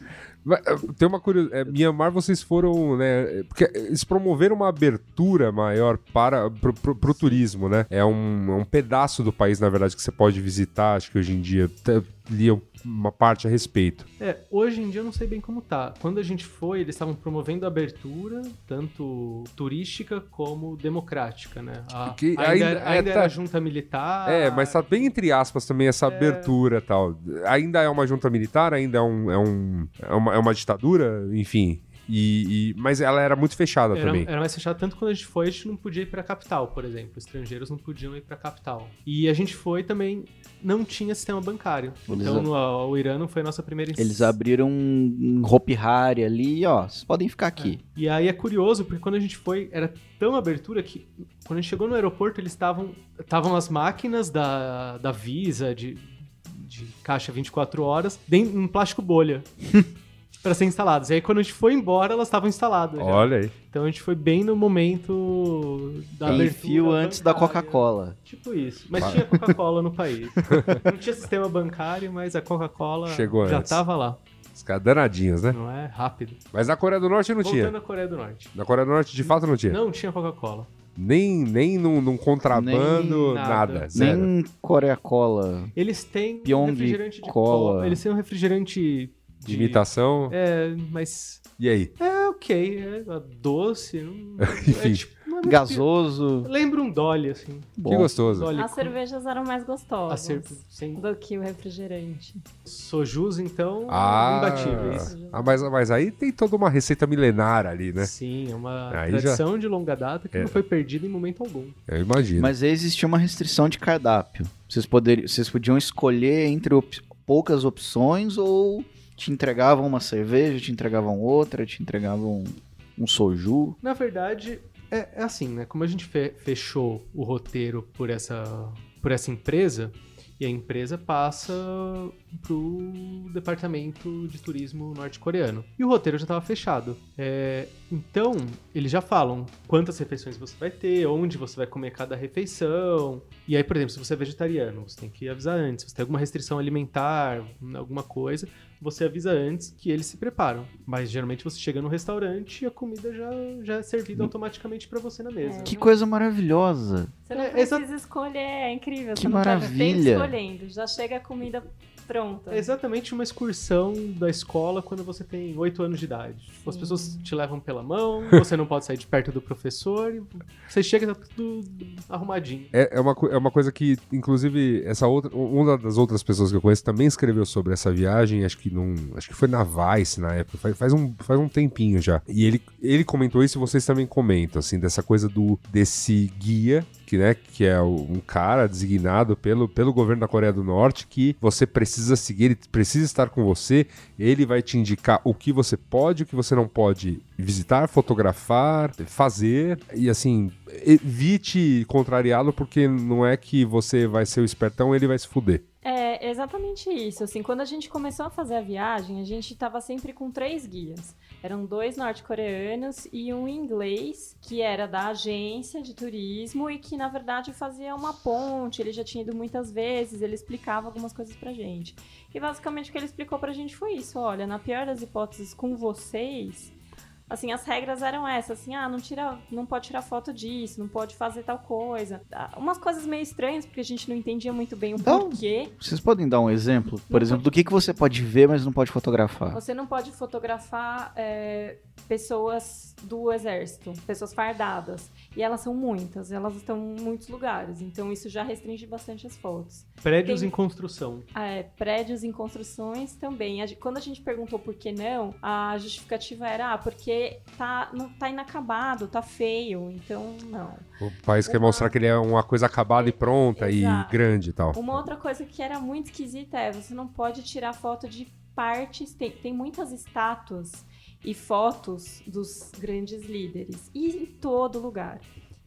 Eh, Tem uma curiosidade. Mianmar, vocês foram, né? Porque eles promoveram uma abertura maior para pro, pro- pro turismo, né? É um, é um pedaço do país, na verdade, que você pode visitar. Acho que hoje em dia até li uma parte a respeito. É, hoje em dia eu não sei bem como tá. Quando a gente foi, eles estavam promovendo abertura, tanto turística como democrática, né? A- Que ainda ainda- era, é, ainda tá- era junta militar. É, mas tá bem entre aspas também essa abertura e tal. Ainda é uma junta militar, ainda é, um, é, um, é, uma, é uma ditadura, enfim. E, e- mas ela era muito fechada Era, também. era mais fechado, tanto quando a gente foi, a gente não podia ir pra capital, por exemplo. Estrangeiros não podiam ir pra capital. E a gente foi também, não tinha sistema bancário. Eles então no, o Irã não foi a nossa primeira Eles abriram um Hopi Hari ali, ó. Vocês podem ficar aqui. E aí é curioso, porque quando a gente foi, era tão abertura que quando a gente chegou no aeroporto, eles estavam. Estavam as máquinas da, da Visa, de, de caixa 24 horas, dentro, em plástico bolha. para ser instaladas. E aí quando a gente foi embora, elas estavam instaladas. já. Olha aí. Então a gente foi bem no momento da Em abertura. fio antes da. Coca-Cola. Tipo isso. Mas Claro. tinha Coca-Cola no país. Não tinha sistema bancário, mas a Coca-Cola Chegou já antes. tava lá. Os caras danadinhos, né? Não é? Rápido. Mas na Coreia do Norte não Voltando tinha. à Coreia do Norte. Na Coreia do Norte, de fato, não tinha. Não tinha Coca-Cola. Nem, nem num, num contrabando, Nem nada. nada. Nem Coreia Cola. Eles têm um Pyong refrigerante de cola. cola. Eles têm um refrigerante De imitação. É, mas. E aí? É ok. É doce. Não, Enfim. é, tipo, não é Gasoso. pi- Lembra um Dolly, assim. Bom. Que gostoso. Dolly As com- cervejas eram mais a gostosas cer- sem do que o refrigerante. sojus, então, Ah, imbatíveis. ah mas, mas aí tem toda uma receita milenar ali, né? Sim, é uma Aí já- tradição de longa data que É. não foi perdida em momento algum. Eu imagino. Mas aí existia uma restrição de cardápio. Vocês, poderiam, vocês podiam escolher entre op- poucas opções ou te entregavam uma cerveja, te entregavam outra, te entregavam um soju. Na verdade, é, é assim, né? Como a gente fe- fechou o roteiro por essa, por essa empresa, e a empresa passa pro departamento de turismo norte-coreano. E o roteiro já estava fechado. É, então, eles já falam quantas refeições você vai ter, onde você vai comer cada refeição. E aí, por exemplo, se você é vegetariano, você tem que avisar antes. Se você tem alguma restrição alimentar, alguma coisa, você avisa antes que eles se preparam. Mas geralmente você chega no restaurante e a comida já, já é servida automaticamente para você na mesa. Que coisa maravilhosa. Você não É, precisa escolher, é incrível. Que você não tempo maravilha. escolhendo. Já chega a comida pronta. É exatamente uma excursão da escola quando você tem 8 anos de idade. As pessoas te levam pela mão, você não pode sair de perto do professor, e você chega e tá tudo arrumadinho. É, é, uma, é uma coisa que, inclusive, essa outra, uma das outras pessoas que eu conheço também escreveu sobre essa viagem, acho que num, acho que foi na Vice na época, faz, faz um, faz um tempinho já. E ele, ele comentou isso e vocês também comentam, assim, dessa coisa do desse guia que, né, que é um cara designado pelo, pelo governo da Coreia do Norte que você precisa seguir, ele precisa estar com você, ele vai te indicar o que você pode, o que você não pode visitar, fotografar, fazer e assim, evite contrariá-lo porque não é que você vai ser o espertão, ele vai se fuder. É exatamente isso. Assim, quando a gente começou a fazer a viagem, a gente estava sempre com três guias. Eram dois norte-coreanos e um inglês, que era da agência de turismo e que, na verdade, fazia uma ponte. Ele já tinha ido muitas vezes, ele explicava algumas coisas pra gente. E basicamente o que ele explicou pra gente foi isso: olha, na pior das hipóteses, com vocês, assim, as regras eram essas, assim, ah, não tira, não pode tirar foto disso, não pode fazer tal coisa. Ah, Umas coisas meio estranhas, porque a gente não entendia muito bem o Então- porquê. Vocês podem dar um exemplo, por exemplo, do que, que você pode ver, mas não pode fotografar? Você não pode fotografar é, pessoas do exército, pessoas fardadas. E elas são muitas, elas estão em muitos lugares. Então isso já restringe bastante as fotos. Prédios Tem- em construção. Ah, é, prédios em construções também. Quando a gente perguntou por que não, a justificativa era ah, porque tá, não, tá inacabado, tá feio, então não. O país quer mostrar que ele é uma coisa acabada e pronta Exato. e grande e tal. Uma outra coisa que era muito esquisita é você não pode tirar foto de partes. Tem, tem muitas estátuas e fotos dos grandes líderes. E em todo lugar.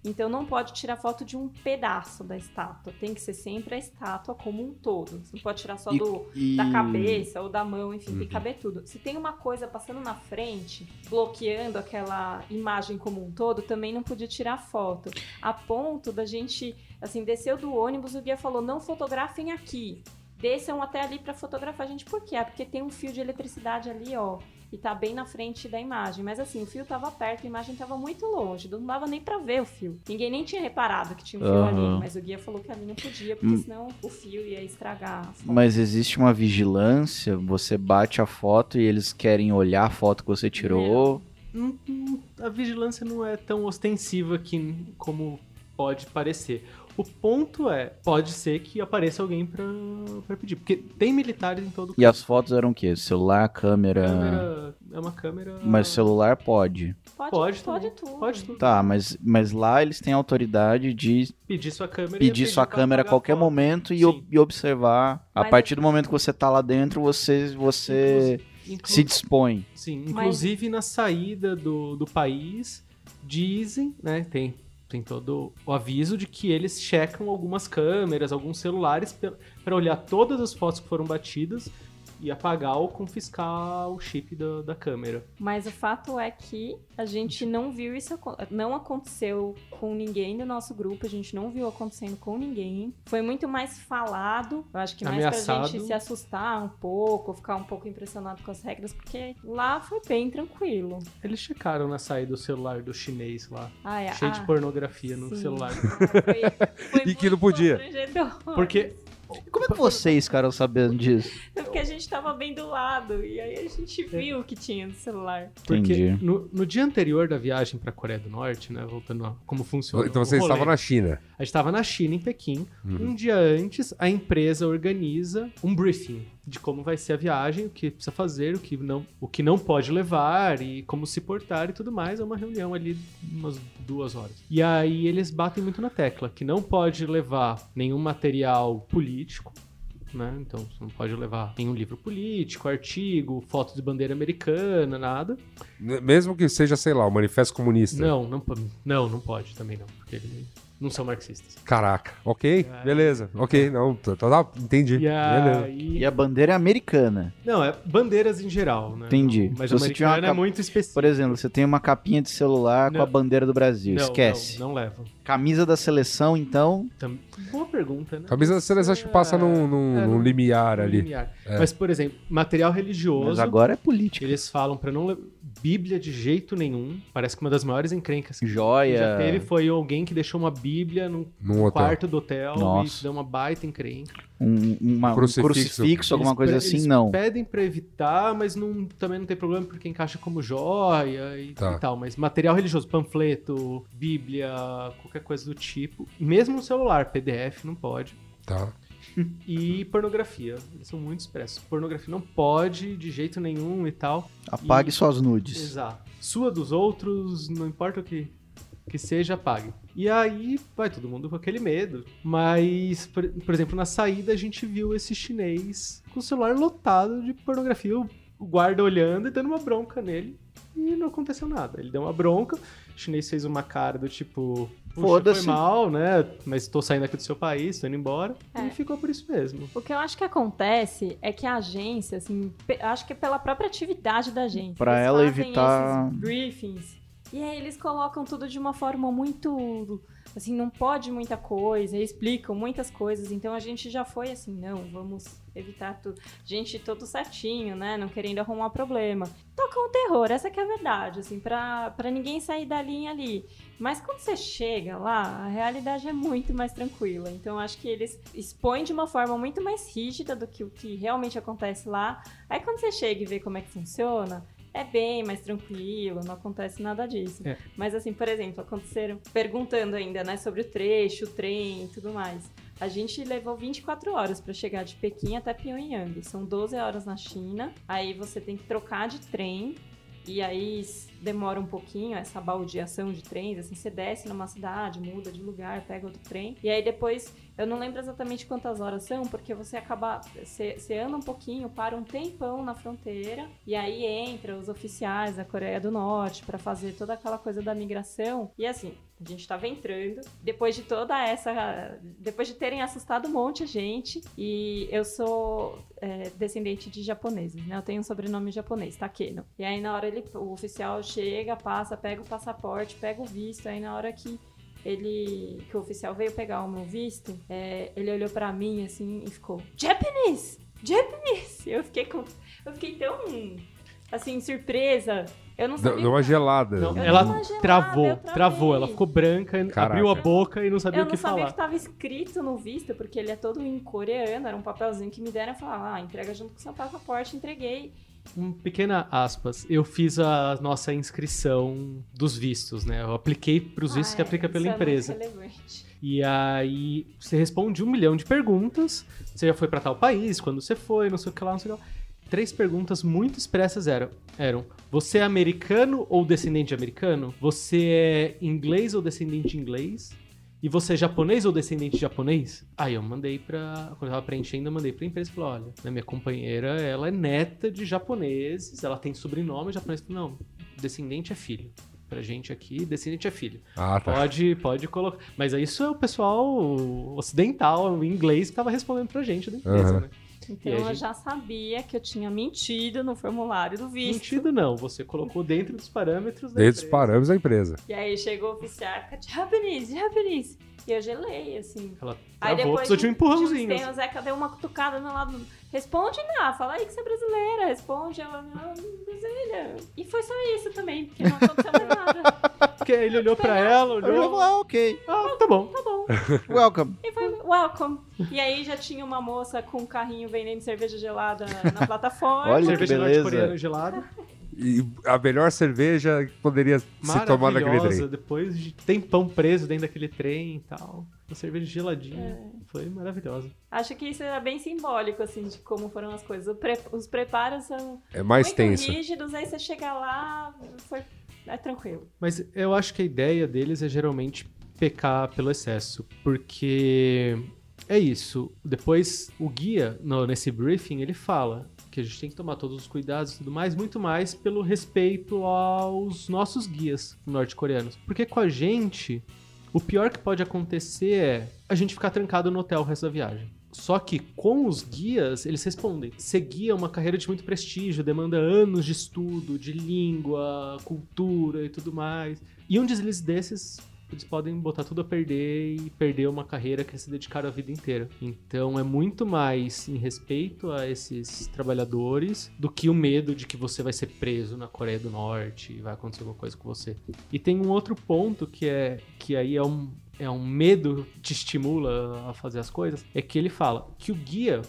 Então não pode tirar foto de um pedaço da estátua. Tem que ser sempre a estátua como um todo. Você não pode tirar só E- do, e- da cabeça ou da mão, enfim, tem Uhum. que caber tudo. Se tem uma coisa passando na frente, bloqueando aquela imagem como um todo, também não podia tirar foto. A ponto da gente, assim, desceu do ônibus, o guia falou: não fotografem aqui. Desçam até ali pra fotografar a gente. Por quê? Ah, porque tem um fio de eletricidade ali, ó. E tá bem na frente da imagem. Mas assim, o fio tava perto, a imagem tava muito longe. Não dava nem pra ver o fio. Ninguém nem tinha reparado que tinha um fio Aham. ali. Mas o guia falou que ali não podia, porque Hum. senão o fio ia estragar a foto. Mas existe uma vigilância, você bate a foto e eles querem olhar a foto que você tirou. Hum, a vigilância não é tão ostensiva que, como pode parecer. O ponto é, pode ser que apareça alguém pra, pra pedir. Porque tem militares em todo E as fotos eram o quê? Celular, câmera. câmera. É uma câmera. Mas celular pode. Pode, Pode pode, tudo. Pode tudo. Tá, mas, mas lá eles têm autoridade de Pedir sua câmera. pedir sua câmera a qualquer foto. momento e, e observar. A Mas- partir do momento que você tá lá dentro, você, você Inclu- se dispõe. Sim, Mas- inclusive na saída do, do país, dizem, né, tem, tem todo o aviso de que eles checam algumas câmeras, alguns celulares para olhar todas as fotos que foram batidas e apagar ou confiscar o chip da, da câmera. Mas o fato é que a gente não viu isso, não aconteceu com ninguém do nosso grupo, a gente não viu acontecendo com ninguém. Foi muito mais falado, eu acho que mais pra gente se assustar um pouco, ficar um pouco impressionado com as regras, porque lá foi bem tranquilo. Eles checaram na saída do celular do chinês lá, Ah, é, cheio ah, de pornografia no sim. celular. Foi, foi E que não podia. Porque Como é que vocês ficaram sabendo disso? É Porque a gente tava bem do lado, e aí a gente viu o que tinha no celular. Porque Entendi. no, no dia anterior da viagem pra Coreia do Norte, né, voltando a como funciona. Então vocês estavam na China. A gente estava na China, em Pequim. Uhum. Um dia antes, a empresa organiza um briefing de como vai ser a viagem, o que precisa fazer, o que não, o que não pode levar e como se portar e tudo mais. É uma reunião ali, umas duas horas. E aí eles batem muito na tecla que não pode levar nenhum material político. Né? Então você não pode levar nenhum livro político, artigo, foto de bandeira americana, nada. Mesmo que seja, sei lá, o Manifesto Comunista. Não, não, não, não pode também não, porque eles não são marxistas. Caraca. Ok, beleza. Ok, não, tá, tá, entendi. E Beleza. aí, E a bandeira é americana. Não, é bandeiras em geral, né? Entendi. Não- Mas a você tiver uma americana é cap- muito específica. Por exemplo, você tem uma capinha de celular com Não. a bandeira do Brasil. Não, Esquece. Não, não leva. Camisa da seleção, então. Boa pergunta, né? Camisa da seleção acho que passa num, num- É, num limiar ali. limiar. É. Mas, por exemplo, material religioso. Mas agora é política. Eles falam pra não Bíblia de jeito nenhum. Parece que uma das maiores encrencas que Joia. já teve foi alguém que deixou uma Bíblia no Num hotel. quarto do hotel Nossa. e deu uma baita encrenca. Um, uma- um Crucifixo. crucifixo, alguma Eles coisa assim, eles não. pedem pra evitar, mas não, também não tem problema porque encaixa como joia e, Tá. e tal. Mas material religioso, panfleto, bíblia, qualquer coisa do tipo. Mesmo no celular, PDF não pode. Tá. E pornografia, eles são muito expressos. Pornografia não pode de jeito nenhum e tal. Apague E- suas nudes. Exato. Sua dos outros, não importa o que, que seja, apague. E aí vai todo mundo com aquele medo. Mas, por, por exemplo, na saída a gente viu esse chinês com o celular lotado de pornografia. O, guarda olhando e dando uma bronca nele. E não aconteceu nada. Ele deu uma bronca, o chinês fez uma cara do tipo. "Puxa, Foda-se." Foi mal, né? Mas tô saindo aqui do seu país, tô indo embora. É. E ficou por isso mesmo. O que eu acho que acontece é que a agência, assim, acho que é pela própria atividade da agência. Pra eles ela fazem evitar- esses briefings E aí eles colocam tudo de uma forma muito. Assim, não pode muita coisa, explicam muitas coisas. Então a gente já foi assim, não, vamos evitar tudo. Gente, todo certinho, né? Não querendo arrumar problema. Toca um terror, essa que é a verdade, assim, pra, pra ninguém sair da linha ali. Mas quando você chega lá, a realidade é muito mais tranquila. Então acho que eles expõem de uma forma muito mais rígida do que o que realmente acontece lá. Aí quando você chega e vê como é que funciona, é bem mais tranquilo, não acontece nada disso. É. Mas assim, por exemplo, aconteceram perguntando ainda, né, sobre o trecho, o trem e tudo mais. A gente levou 24 horas para chegar de Pequim até Pyongyang. São 12 horas na China. Aí você tem que trocar de trem. E aí demora um pouquinho essa baldeação de trens, assim, você desce numa cidade, muda de lugar, pega outro trem. E aí depois, eu não lembro exatamente quantas horas são, porque você acaba, você, você anda um pouquinho, para um tempão na fronteira, e aí entra os oficiais da Coreia do Norte para fazer toda aquela coisa da migração. E assim, a gente tava entrando, depois de toda essa. Depois de terem assustado um monte de gente, e eu sou é, descendente de japoneses, né? Eu tenho um sobrenome japonês, Takeno. E aí na hora ele, o oficial chega, passa, pega o passaporte, pega o visto, aí na hora que ele que o oficial veio pegar o meu visto, é, ele olhou pra mim assim e ficou Japanese, Japanese. Eu fiquei com, eu fiquei tão assim surpresa. Eu não sabia. deu uma gelada. Não, Eu ela gelada, travou, eu travou. Ela ficou branca, Caraca. abriu a boca e não sabia eu o não que sabia o falar. que estava escrito no visto, porque ele é todo em coreano, era um papelzinho que me deram e falaram, ah, entrega junto com seu passaporte, entreguei. Um pequena aspas, eu fiz a nossa inscrição dos vistos, né? Eu apliquei para os vistos Ah, que é, aplica pela é empresa. relevante. E aí você responde um milhão de perguntas. Você já foi para tal país, quando você foi, não sei o que lá, não sei o que lá. Três perguntas muito expressas eram, eram: Você é americano ou descendente de americano? Você é inglês ou descendente de inglês? E você é japonês ou descendente de japonês? Aí eu mandei pra. Quando eu tava preenchendo, eu mandei pra empresa e falei: olha, né, minha companheira, ela é neta de japoneses, ela tem sobrenome japonês. Não, descendente é filho. Pra gente aqui, descendente é filho. Ah, tá. Pode, pode colocar. Mas isso é o pessoal ocidental, o inglês, que tava respondendo pra gente da empresa, Aham. né? Então eu gente- já sabia que eu tinha mentido no formulário do visto. Mentido não, você colocou dentro dos parâmetros da Dentro dos empresa. parâmetros da empresa. E aí chegou o oficial, fica Japanese, Japanese. E eu gelei, assim. Ela Aí travou, depois precisou de um empurrãozinho. Tem o Zeca deu uma cutucada no lado. Responde, não. Fala aí que você é brasileira. Responde, ela, não, Brasília. E foi só isso também, porque não aconteceu mais nada. Porque ele olhou pra ela, olhou. ah, ok. Ah, tá bom. Tá bom. Welcome. E foi welcome. E aí já tinha uma moça com um carrinho vendendo cerveja gelada na plataforma. Olha que Cerveja beleza. norte-coreana gelada. E a melhor cerveja que poderia se tomar naquele Maravilhosa, trem. depois de tempão preso dentro daquele trem e tal. Uma cerveja geladinha. É. Foi maravilhosa. Acho que isso era bem simbólico, assim, de como foram as coisas. Pre- Os preparos são É mais muito tenso. rígidos, aí você chega lá, foi... é tranquilo. Mas eu acho que a ideia deles é geralmente pecar pelo excesso, porque é isso. Depois o guia no- nesse briefing ele fala que a gente tem que tomar todos os cuidados e tudo mais, muito mais pelo respeito aos nossos guias norte-coreanos. Porque com a gente, o pior que pode acontecer é a gente ficar trancado no hotel o resto da viagem. Só que com os guias, eles respondem. Ser guia é uma carreira de muito prestígio, demanda anos de estudo, de língua, cultura e tudo mais. E um deslize desses, eles podem botar tudo a perder e perder uma carreira que eles se dedicaram a vida inteira. Então é muito mais em respeito a esses trabalhadores do que o medo de que você vai ser preso na Coreia do Norte e vai acontecer alguma coisa com você. E tem um outro ponto que é que aí é um é um medo que te estimula a fazer as coisas, é que ele fala que o guia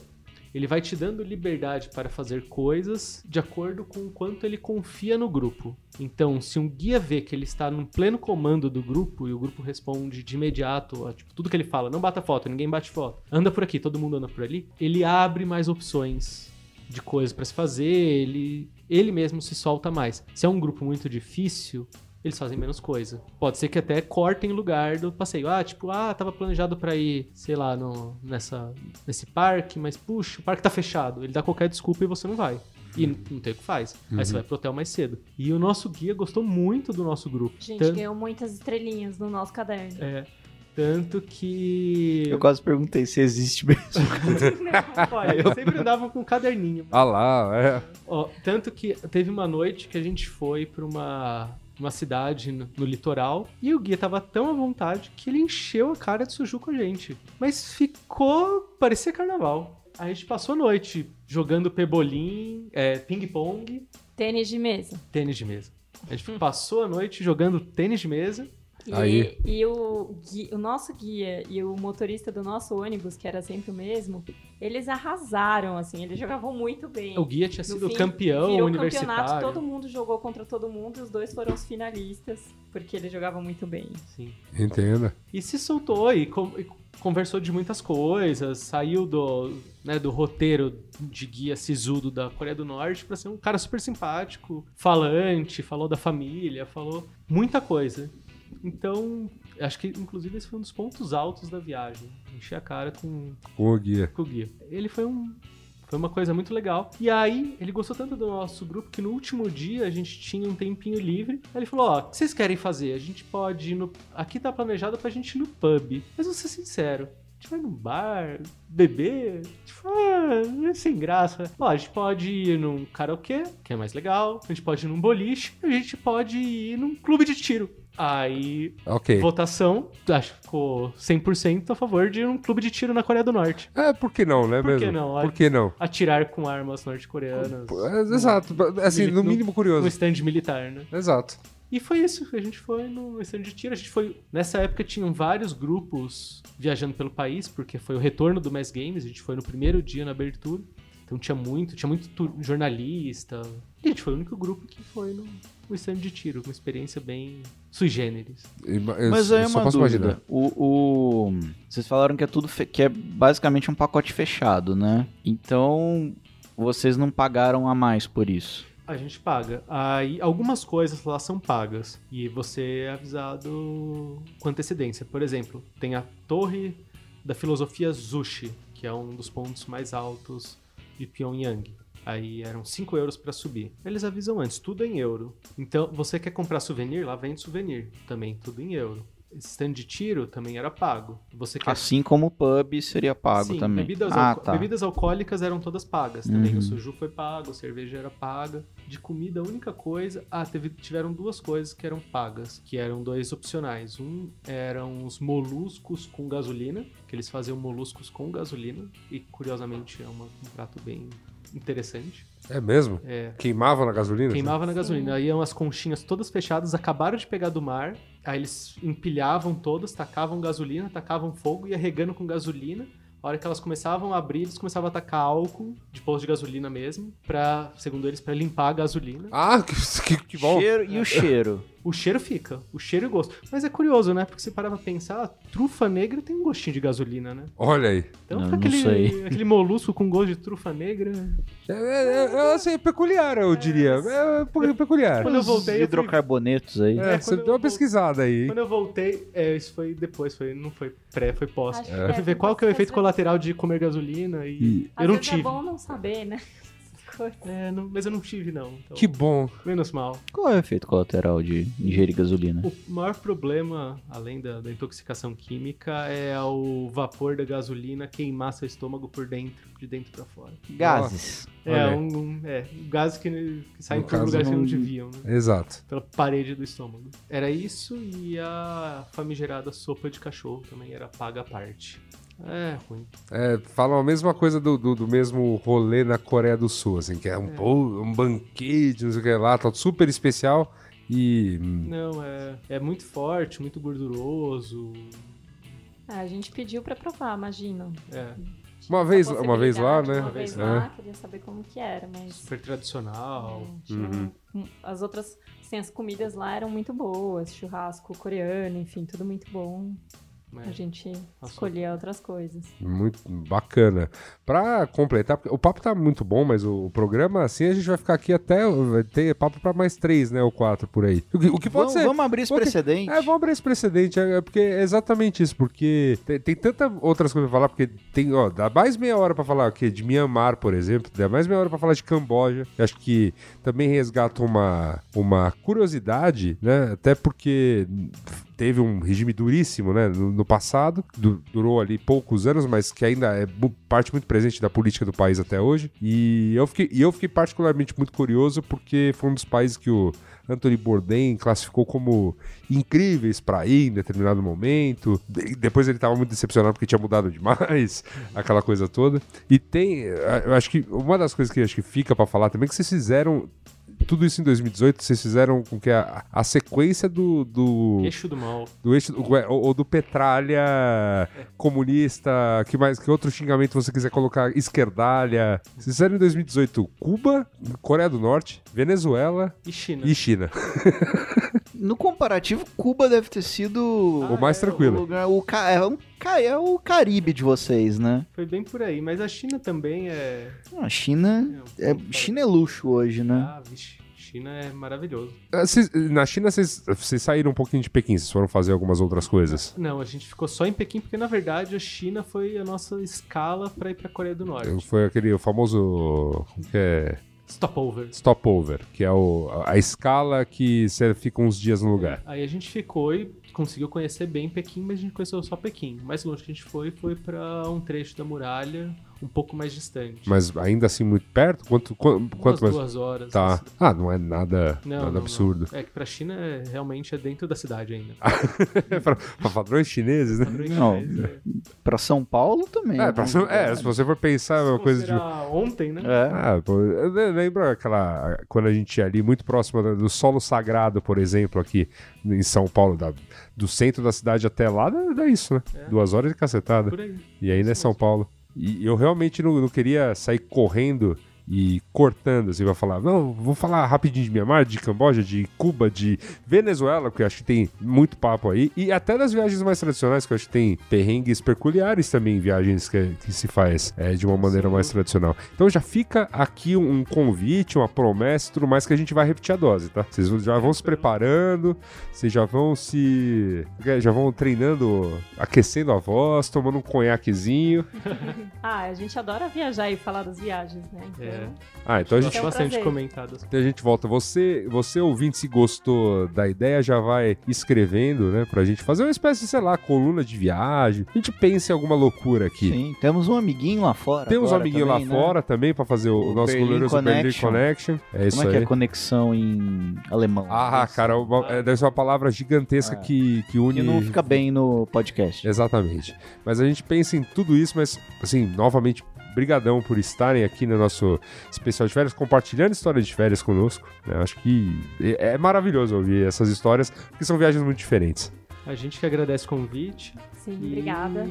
ele vai te dando liberdade para fazer coisas de acordo com o quanto ele confia no grupo. Então, se um guia vê que ele está no pleno comando do grupo e o grupo responde de imediato a tipo, tudo que ele fala, não bata foto, ninguém bate foto, anda por aqui, todo mundo anda por ali, ele abre mais opções de coisas para se fazer, ele, ele mesmo se solta mais. Se é um grupo muito difícil, eles fazem menos coisa. Pode ser que até cortem lugar do passeio. Ah, tipo, ah, tava planejado pra ir, sei lá, no, nessa, nesse parque, mas puxa, o parque tá fechado. Ele dá qualquer desculpa e você não vai. E não tem o que faz. Aí você vai pro hotel mais cedo. E o nosso guia gostou muito do nosso grupo. A gente Tanto- ganhou muitas estrelinhas no nosso caderno. é, tanto que. Eu quase perguntei se existe mesmo. Olha, eu sempre andava com um caderninho. Ah lá, é. Ó, tanto que teve uma noite que a gente foi pra uma, numa cidade no, no litoral. E o guia tava tão à vontade que ele encheu a cara de suju com a gente. Mas ficou. parecia carnaval. A gente passou a noite jogando pebolim, é, ping-pong, Tênis de mesa. tênis de mesa. A gente passou a noite jogando tênis de mesa. E, Aí. e o, o nosso guia e o motorista do nosso ônibus, que era sempre o mesmo, eles arrasaram, assim, eles jogavam muito bem. O guia tinha No sido fim, campeão virou universitário. campeonato, todo mundo jogou contra todo mundo e os dois foram os finalistas, porque eles jogavam muito bem. Sim. Entenda. E se soltou e, con- e conversou de muitas coisas, saiu do, né, do roteiro de guia sisudo da Coreia do Norte pra ser um cara super simpático, falante, falou da família, falou muita coisa. Então, acho que inclusive esse foi um dos pontos altos da viagem. Encher a cara com, Com o guia. com o guia. Ele foi um. Foi uma coisa muito legal. E aí, ele gostou tanto do nosso grupo que no último dia a gente tinha um tempinho livre. Aí ele falou: Ó, o que vocês querem fazer? A gente pode ir no. Aqui tá planejado pra gente ir no pub. Mas vou ser sincero. A gente vai num bar, beber, tipo, ah, é sem graça. Ó, a gente pode ir num karaokê, que é mais legal. A gente pode ir num boliche. A gente pode ir num clube de tiro. Aí, Ok. votação, acho que ficou 100% a favor de num clube de tiro na Coreia do Norte. É, por que não, né Por que mesmo? não? Por que não? atirar com armas norte-coreanas. É, Exato. Assim, no mínimo No curioso. stand militar, né? Exato. E foi isso, a gente foi no stand de tiro. A gente foi. Nessa época tinham vários grupos viajando pelo país, porque foi o retorno do Mass Games. A gente foi no primeiro dia na abertura. Então tinha muito, tinha muito jornalista. E a gente foi o único grupo que foi no, no stand de tiro, com uma experiência bem sui generis. Mas aí é uma dúvida. O, o- Vocês falaram que é tudo fe- que é basicamente um pacote fechado, né? Então vocês não pagaram a mais por isso. A gente paga. Aí algumas coisas lá são pagas. E você é avisado com antecedência. Por exemplo, tem a torre da filosofia Zushi, que é um dos pontos mais altos de Pyongyang. Aí eram 5 euros pra subir. Eles avisam antes, tudo em euro. Então, você quer comprar souvenir? Lá vende souvenir. Também tudo em euro. Stand de tiro também era pago. Você quer Assim como o pub seria pago Sim, também. Bebidas, ah, alco- tá. bebidas alcoólicas eram todas pagas também. Uhum. O suju foi pago, a cerveja era paga. De comida, a única coisa. Ah, teve, tiveram duas coisas que eram pagas, que eram dois opcionais. Um eram os moluscos com gasolina, que eles faziam moluscos com gasolina. E curiosamente é uma- um prato bem interessante. É mesmo? É. Queimava na gasolina? Queimava na gasolina. Aí iam as conchinhas todas fechadas, acabaram de pegar do mar. Aí eles empilhavam todas, tacavam gasolina, tacavam fogo, ia regando com gasolina. A hora que elas começavam a abrir, eles começavam a tacar álcool de posto de gasolina mesmo, pra, segundo eles, pra limpar a gasolina. Ah, que, que, que bom. Cheiro, e o cheiro? O cheiro fica, o cheiro e o gosto. Mas é curioso, né? Porque você parava pra pensar, a trufa negra tem um gostinho de gasolina, né? Olha aí. Então Não, fica não aquele, sei. aquele molusco com gosto de trufa negra. É, é, é, assim, peculiar, eu diria. É, é peculiar. Quando eu voltei, fui Hidrocarbonetos aí. É, É, você deu eu uma pesquisada aí. Quando eu voltei, é, isso foi depois, foi, não foi pré, foi pós. Acho que Eu é, fui ver qual que é o efeito colateral de comer gasolina e, Às eu não vezes tive. é bom não saber, né? É, não- mas eu não tive, não. Então, Que bom. Menos mal. Qual é o efeito colateral de ingerir gasolina? O maior problema, além da, da intoxicação química, é o vapor da gasolina queimar seu estômago por dentro, de dentro pra fora. Gases. É, Olha aí. um, um- é, gases que, que saem No por lugares que não- não deviam, né? Exato. Pela parede do estômago. Era isso e a famigerada sopa de cachorro também era paga à parte. É ruim. É, falam a mesma coisa do, do, do mesmo rolê na Coreia do Sul, assim, que é um, pô, um banquete, não sei o que lá, tá super especial e... hum, Não, é, é muito forte, muito gorduroso. Ah, a gente pediu pra provar, imagina. É, Uma vez, uma vez lá, Possibilidade, né? Uma vez É. lá, queria saber como que era, mas... super tradicional. tinha Uhum. um- As outras, assim, as comidas lá eram muito boas, churrasco coreano, enfim, tudo muito bom. É. A gente escolhia outras coisas. Muito bacana. Pra completar, porque o papo tá muito bom, mas o, programa, assim, a gente vai ficar aqui até. Vai ter papo pra mais três, né? Ou quatro por aí. O que, o que pode Vamos, ser. vamos abrir esse o que- precedente. É, vamos abrir esse precedente, é, é porque é exatamente isso, porque tem, tem tanta outras coisas pra falar, porque tem, ó, dá mais meia hora pra falar aqui de Myanmar, por exemplo, dá mais meia hora pra falar de Camboja, que acho que também resgata uma, uma curiosidade, né, até porque teve um regime duríssimo, né, no, no passado, du- durou ali poucos anos, mas que ainda é parte muito presente da política do país até hoje. E eu fiquei, e eu fiquei particularmente muito curioso porque foi um dos países que o Anthony Bourdain classificou como incríveis para ir em determinado momento. De- depois ele estava muito decepcionado porque tinha mudado demais, aquela coisa toda. E tem, eh, eu acho que uma das coisas que acho que fica para falar também é que vocês fizeram tudo isso em 2018, vocês fizeram com que a, a sequência do, do Eixo do mal. do eixo do- ué, ou, ou do petralha comunista, que mais que outro xingamento você quiser colocar, esquerdalha. Vocês fizeram em 2018 Cuba, Coreia do Norte, Venezuela E China. e China. No comparativo, Cuba deve ter sido o mais o tranquilo. lugar, o, ca- é, um, é o Caribe de vocês, né? Foi bem por aí. Mas a China também é. A China é, China é luxo hoje, né? Ah, vixe. China é maravilhoso. Ah, na China vocês, vocês saíram um pouquinho de Pequim, vocês foram fazer algumas outras coisas. Não, a gente ficou só em Pequim porque, na verdade, a China foi a nossa escala pra ir pra Coreia do Norte. Foi aquele famoso. como que é? Stopover. Stopover, que é o, a, a escala que você fica uns dias no lugar. Aí a gente ficou e conseguiu conhecer bem Pequim, mas a gente conheceu só Pequim. O mais longe que a gente foi foi pra um trecho da muralha um pouco mais distante. Mas ainda assim muito perto? Quanto, quanto, mais? duas horas. Tá. assim. Ah, não é nada, Não, nada não, absurdo. não. É que pra China é, realmente é dentro da cidade ainda. pra, pra padrões chineses, né? Padrões Não, chineses, é. pra São Paulo também. É, pra, é, se você for pensar, é uma coisa de. Ontem, né? É. Ah, pô, eu le- lembro aquela. Quando a gente ia ali muito próximo do solo sagrado, por exemplo, aqui em São Paulo, da- do centro da cidade até lá, dá, dá isso, né? Duas horas de cacetada. Por aí. E ainda é São Paulo. E eu realmente não, não queria sair correndo e cortando, assim, pra falar, não, vou falar rapidinho de Mianmar, de Camboja, de Cuba, de Venezuela, porque acho que tem muito papo aí, e até das viagens mais tradicionais, que eu acho que tem perrengues peculiares também, viagens que, que se faz é, de uma maneira mais tradicional. Então já fica aqui um, um convite, uma promessa e tudo mais que a gente vai repetir a dose, tá? Vocês já vão se preparando, vocês já vão se... já vão treinando, aquecendo a voz, tomando um conhaquezinho. Ah, a gente adora viajar e falar das viagens, né? Então, É. Ah, então a gente É um bastante prazer. comentadas. Então a gente volta. Você, você ouvinte, se gostou da ideia, já vai escrevendo, né? Pra gente fazer uma espécie, sei lá, coluna de viagem. A gente pensa em alguma loucura aqui. Sim, temos um amiguinho lá fora. Temos um amiguinho também, lá né? fora também pra fazer o, O nosso glorioso Berlin Connection. Connection. É isso Como é que aí. é conexão em alemão? Ah, cara, uma- é, deve ser uma palavra gigantesca que, que une. Que não fica bem no podcast. Exatamente. Mas a gente pensa em tudo isso, mas, assim, novamente, brigadão por estarem aqui no nosso especial de férias, compartilhando histórias de férias conosco. né? Acho que é é maravilhoso ouvir essas histórias, porque são viagens muito diferentes. A gente que agradece o convite. Sim, E obrigada.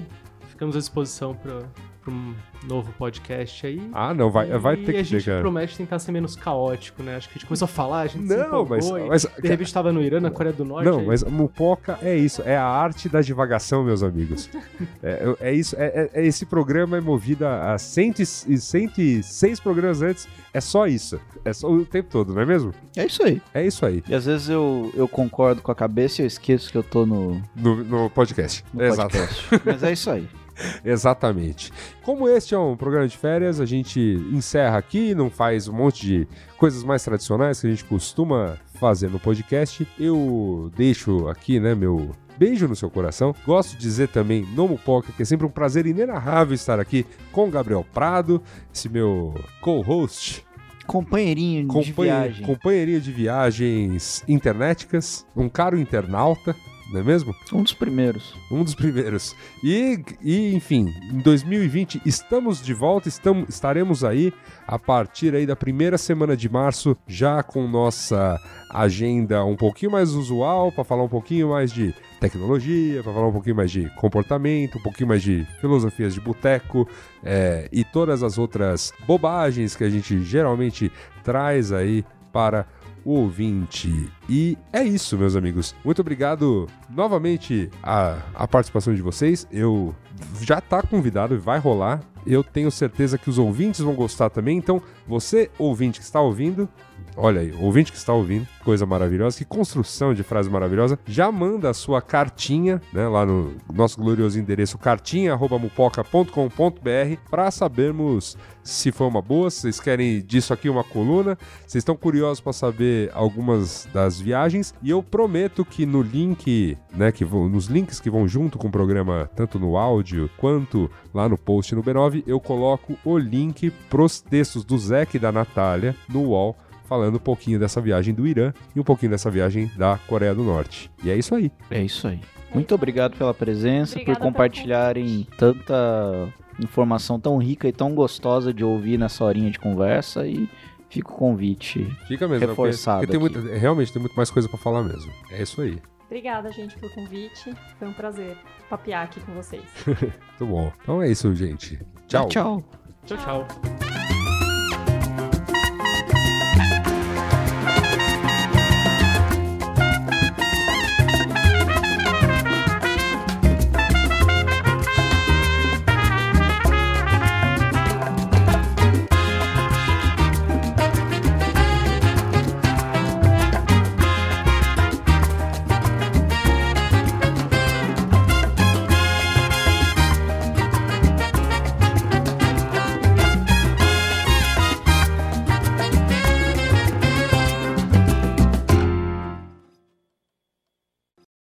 Ficamos à disposição para um novo podcast aí. Ah, não, vai, vai E ter a que gente ter, cara. promete tentar ser menos caótico, né? Acho que a gente começou a falar, a gente se Não, mas- e mas- de repente tava no Irã, na Coreia do Norte. Não, aí- mas Mupoca é isso, é a arte da divagação, meus amigos. É, é isso, é, é- é- esse programa é movido a, a 100 e 106 programas antes, é só isso. É só o tempo todo, não é mesmo? É isso aí. É isso aí, E às vezes eu, eu concordo com a cabeça e eu esqueço que eu tô no, no, no podcast. no Exato. podcast. Mas é isso aí. Exatamente. Como este é um programa de férias, a gente encerra aqui, não faz um monte de coisas mais tradicionais que a gente costuma fazer no podcast. Eu deixo aqui, né, meu beijo no seu coração. Gosto de dizer também no Mupoca que é sempre um prazer inenarrável estar aqui com o Gabriel Prado, esse meu co-host. Companheirinho de companhe- viagem. Companheirinho de viagens internéticas, um caro internauta, não é mesmo? Um dos primeiros. Um dos primeiros. E, e, enfim, em 2020 estamos de volta, estamos, estaremos aí a partir aí da primeira semana de março, já com nossa agenda um pouquinho mais usual, para falar um pouquinho mais de tecnologia, para falar um pouquinho mais de comportamento, um pouquinho mais de filosofias de boteco é, e todas as outras bobagens que a gente geralmente traz aí para o ouvinte. E é isso, meus amigos. Muito obrigado novamente a, a participação de vocês. Eu já tá convidado e vai rolar. Eu tenho certeza que os ouvintes vão gostar também. Então, você, ouvinte que está ouvindo, olha aí, ouvinte que está ouvindo, coisa maravilhosa, que construção de frase maravilhosa, já manda a sua cartinha, né, lá no nosso glorioso endereço cartinha@mupoca.com.br para sabermos se foi uma boa, se vocês querem disso aqui uma coluna, vocês estão curiosos para saber algumas das viagens. E eu prometo que no link, né, que vão, nos links que vão junto com o programa, tanto no áudio quanto lá no post no B9, eu coloco o link pros textos do Zeke e da Natália no UOL falando um pouquinho dessa viagem do Irã e um pouquinho dessa viagem da Coreia do Norte. E é isso aí. É isso aí. Muito obrigado pela presença, Obrigada por compartilharem tanta informação tão rica e tão gostosa de ouvir nessa horinha de conversa e fica o convite. Fica mesmo, né? Reforçado porque, porque tem aqui. muito, realmente tem muito mais coisa para falar mesmo. É isso aí. Obrigada, gente, pelo convite. Foi um prazer papear aqui com vocês. Muito bom. Então é isso, gente. Tchau. Tchau. Tchau, tchau.